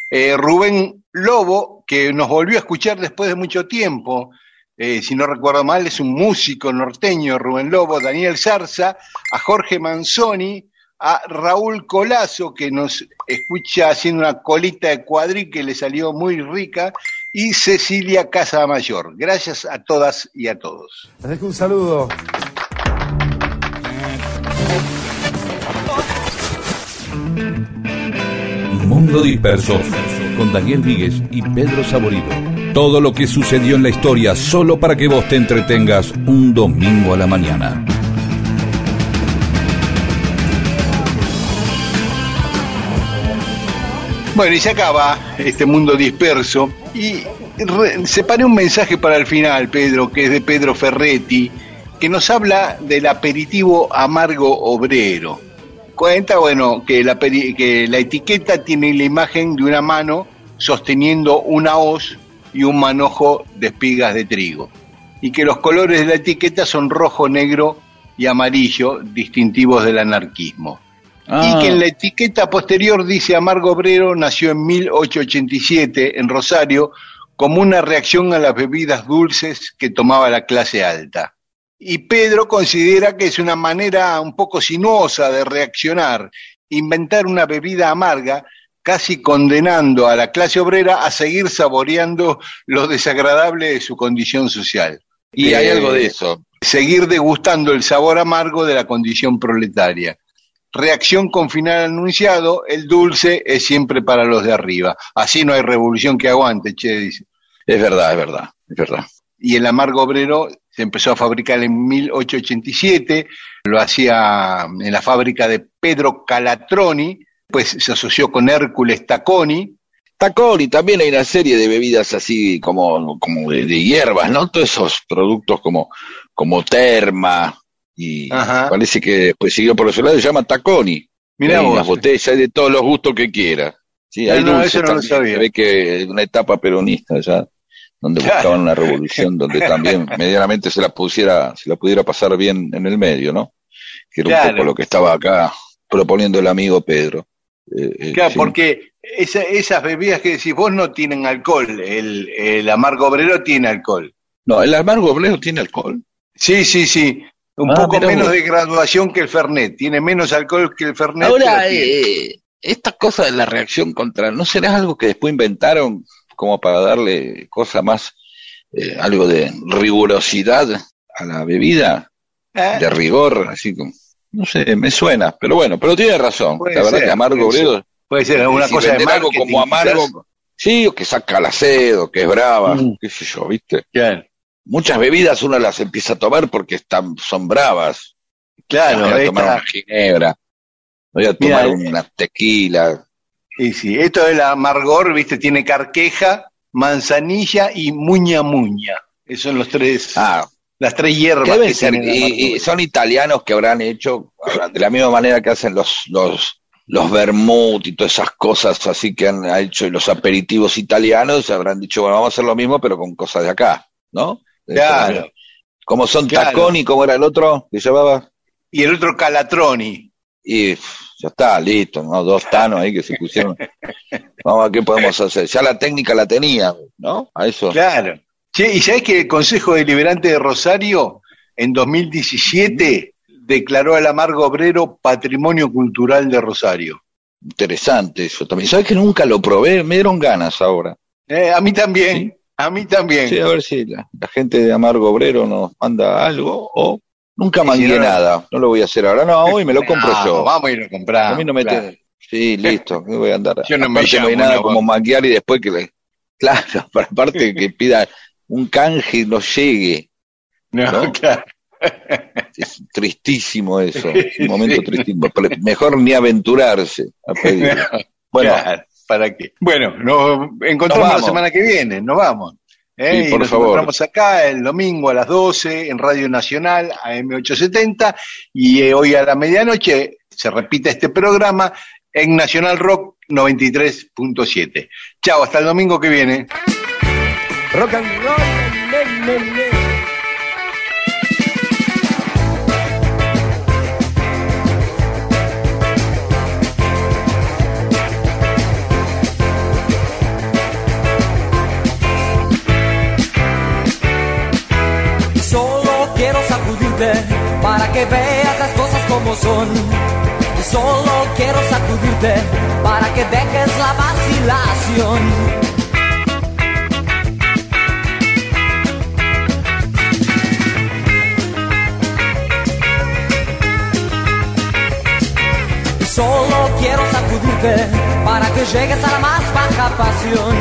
Eh, Rubén Lobo, que nos volvió a escuchar después de mucho tiempo, eh, si no recuerdo mal, es un músico norteño, Rubén Lobo, Daniel Zarza, a Jorge Manzoni, a Raúl Colazo, que nos escucha haciendo una colita de cuadrí que le salió muy rica, y Cecilia Casamayor. Gracias a todas y a todos. Les dejo un saludo. Mundo Disperso con Daniel Víguez y Pedro Saborido. Todo lo que sucedió en la historia solo para que vos te entretengas un domingo a la mañana. Bueno, y se acaba este mundo disperso y separé un mensaje para el final, Pedro, que es de Pedro Ferretti, que nos habla del aperitivo amargo obrero. Cuenta, bueno, que la, que la etiqueta tiene la imagen de una mano sosteniendo una hoz y un manojo de espigas de trigo. Y que los colores de la etiqueta son rojo, negro y amarillo, distintivos del anarquismo. Ah. Y que en la etiqueta posterior dice Amargo Obrero nació en 1887 en Rosario como una reacción a las bebidas dulces que tomaba la clase alta. Y Pedro considera que es una manera un poco sinuosa de reaccionar, inventar una bebida amarga, casi condenando a la clase obrera a seguir saboreando lo desagradable de su condición social. Y hay Eh, algo de eso. Seguir degustando el sabor amargo de la condición proletaria. Reacción con final anunciado, el dulce es siempre para los de arriba. Así no hay revolución que aguante, che, dice. Es verdad, es verdad, es verdad. Y el amargo obrero se empezó a fabricar en 1887, lo hacía en la fábrica de Pedro Calatroni, pues se asoció con Hércules Taconi, Tacón y también hay una serie de bebidas así como, como de, de hierbas, ¿no? Todos esos productos como, como terma y Ajá. parece que después siguió por ese lado se llama Taconi. Mirá hay vos. unas botellas hay de todos los gustos que quiera. Sí, No, hay no, eso no lo sabía. Se ve que es una etapa peronista ya, donde Claro. buscaban una revolución donde [LAUGHS] también medianamente se la pusiera, se la pudiera pasar bien en el medio, ¿no? Que era un Claro. poco lo que estaba acá proponiendo el amigo Pedro. Eh, eh, Claro, sí. porque esa- esas bebidas que decís vos no tienen alcohol, el, el amargo obrero tiene alcohol. No, el amargo obrero tiene alcohol. Sí, sí, sí. Un Ah, poco menos de graduación que el Fernet. Tiene menos alcohol que el Fernet. Ahora, eh, esta cosa de la reacción contra, ¿no será algo que después inventaron como para darle cosa más, eh, algo de rigurosidad a la bebida, ¿Eh? de rigor, así como, no sé, me suena, pero bueno, pero tiene razón, Puede la verdad ser, que amargo obrero, Puede ser una si cosa de algo como amargo, quizás. sí, o que saca la sed, o que es brava, Mm. qué sé yo, ¿viste? Claro, Muchas bebidas uno las empieza a tomar porque están, son bravas. claro. voy a tomar esta- una ginebra, voy a tomar una tequila, sí, sí. Esto del amargor, viste, tiene carqueja, manzanilla y muña muña. Esos son los tres, ah, las tres hierbas Que ser, y, y son italianos que habrán hecho, de la misma manera que hacen los, los, los vermut y todas esas cosas así que han hecho los aperitivos italianos, habrán dicho, bueno, vamos a hacer lo mismo, pero con cosas de acá, ¿no? Esa Claro. Como son Claro. Taconi, como era el otro que llevaba, Y el otro Calatroni. y ya está, listo, ¿no? Dos tanos ahí que se pusieron. [LAUGHS] Vamos a ver qué podemos hacer. Ya la técnica la tenía, ¿no? A eso. Claro. ¿y sabés que el Consejo Deliberante de Rosario en 2017 declaró al amargo obrero Patrimonio Cultural de Rosario? Interesante eso también. ¿Sabes que nunca lo probé? Me dieron ganas ahora. Eh, a mí también, a mí también. Sí, a ver si la, la gente de Amargo Obrero nos manda algo o nunca si no, no. nada. No lo voy a hacer ahora. No, hoy me lo compro No, yo. Vamos y lo compramos. a mí no me claro. te- Sí, listo. ¿qué voy a andar. Yo no me llamo, no hay nada como manguear y después que le. [LAUGHS] Claro, pero aparte que pida un canje y no llegue. No, claro. Es tristísimo eso. [LAUGHS] Es un momento Sí. tristísimo. Mejor ni aventurarse a pedir. [LAUGHS] Bueno, Claro, ¿para qué? Bueno, nos encontramos Nos la semana que viene, nos vamos. ¿eh? Sí, y por nos favor. encontramos acá el domingo a las 12 en Radio Nacional, AM870, y eh, hoy a la medianoche se repite este programa en Nacional Rock 93.7. Chao, hasta el domingo que viene. Rock and roll. ne, ne, ne. Para que veas las cosas como son. Y solo quiero sacudirte para que dejes la vacilación. Solo quiero sacudirte para que llegues a la más baja pasión.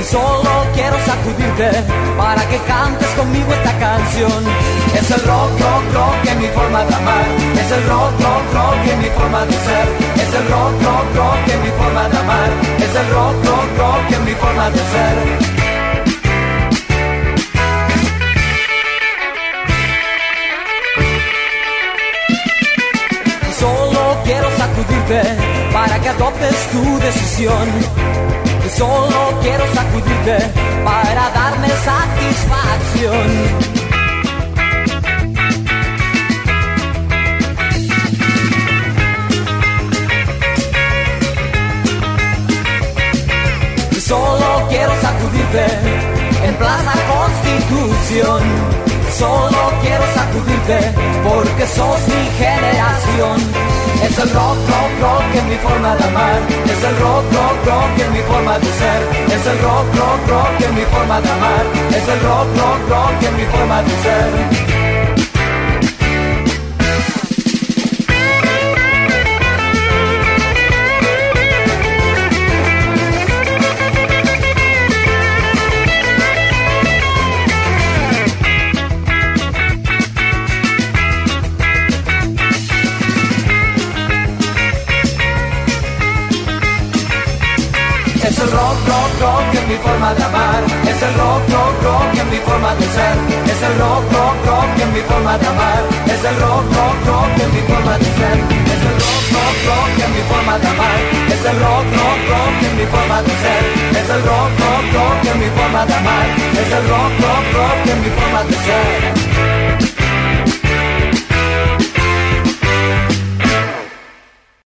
Y solo quiero sacudirte para que cantes conmigo esta canción. Es el rock, rock, rock es mi forma de amar. Es el rock, rock, rock es mi forma de ser. Es el rock, rock, rock es mi forma de amar. Es el rock, rock, rock es mi forma de ser. Sacudirte para que adoptes tu decisión. Solo quiero sacudirte para darme satisfacción. Solo quiero sacudirte en Plaza Constitución. Solo quiero sacudirte porque sos mi generación. Es el rock, rock, rock es mi forma de amar. Es el rock, rock, rock es mi forma de ser. Es el rock, rock, rock es mi forma de amar. Es el rock, rock, rock es mi forma de ser. Rock, es mi forma de amar. Es el rock, rock, rock es mi forma de ser. Es el rock, rock, rock es mi forma de amar. Es el rock, rock, rock es mi forma de ser. Es el rock, rock, rock es mi forma de amar. Es el rock, rock, rock es mi forma de ser. Es el rock, rock, rock es mi forma de amar. Es el rock, rock, rock es mi forma de ser.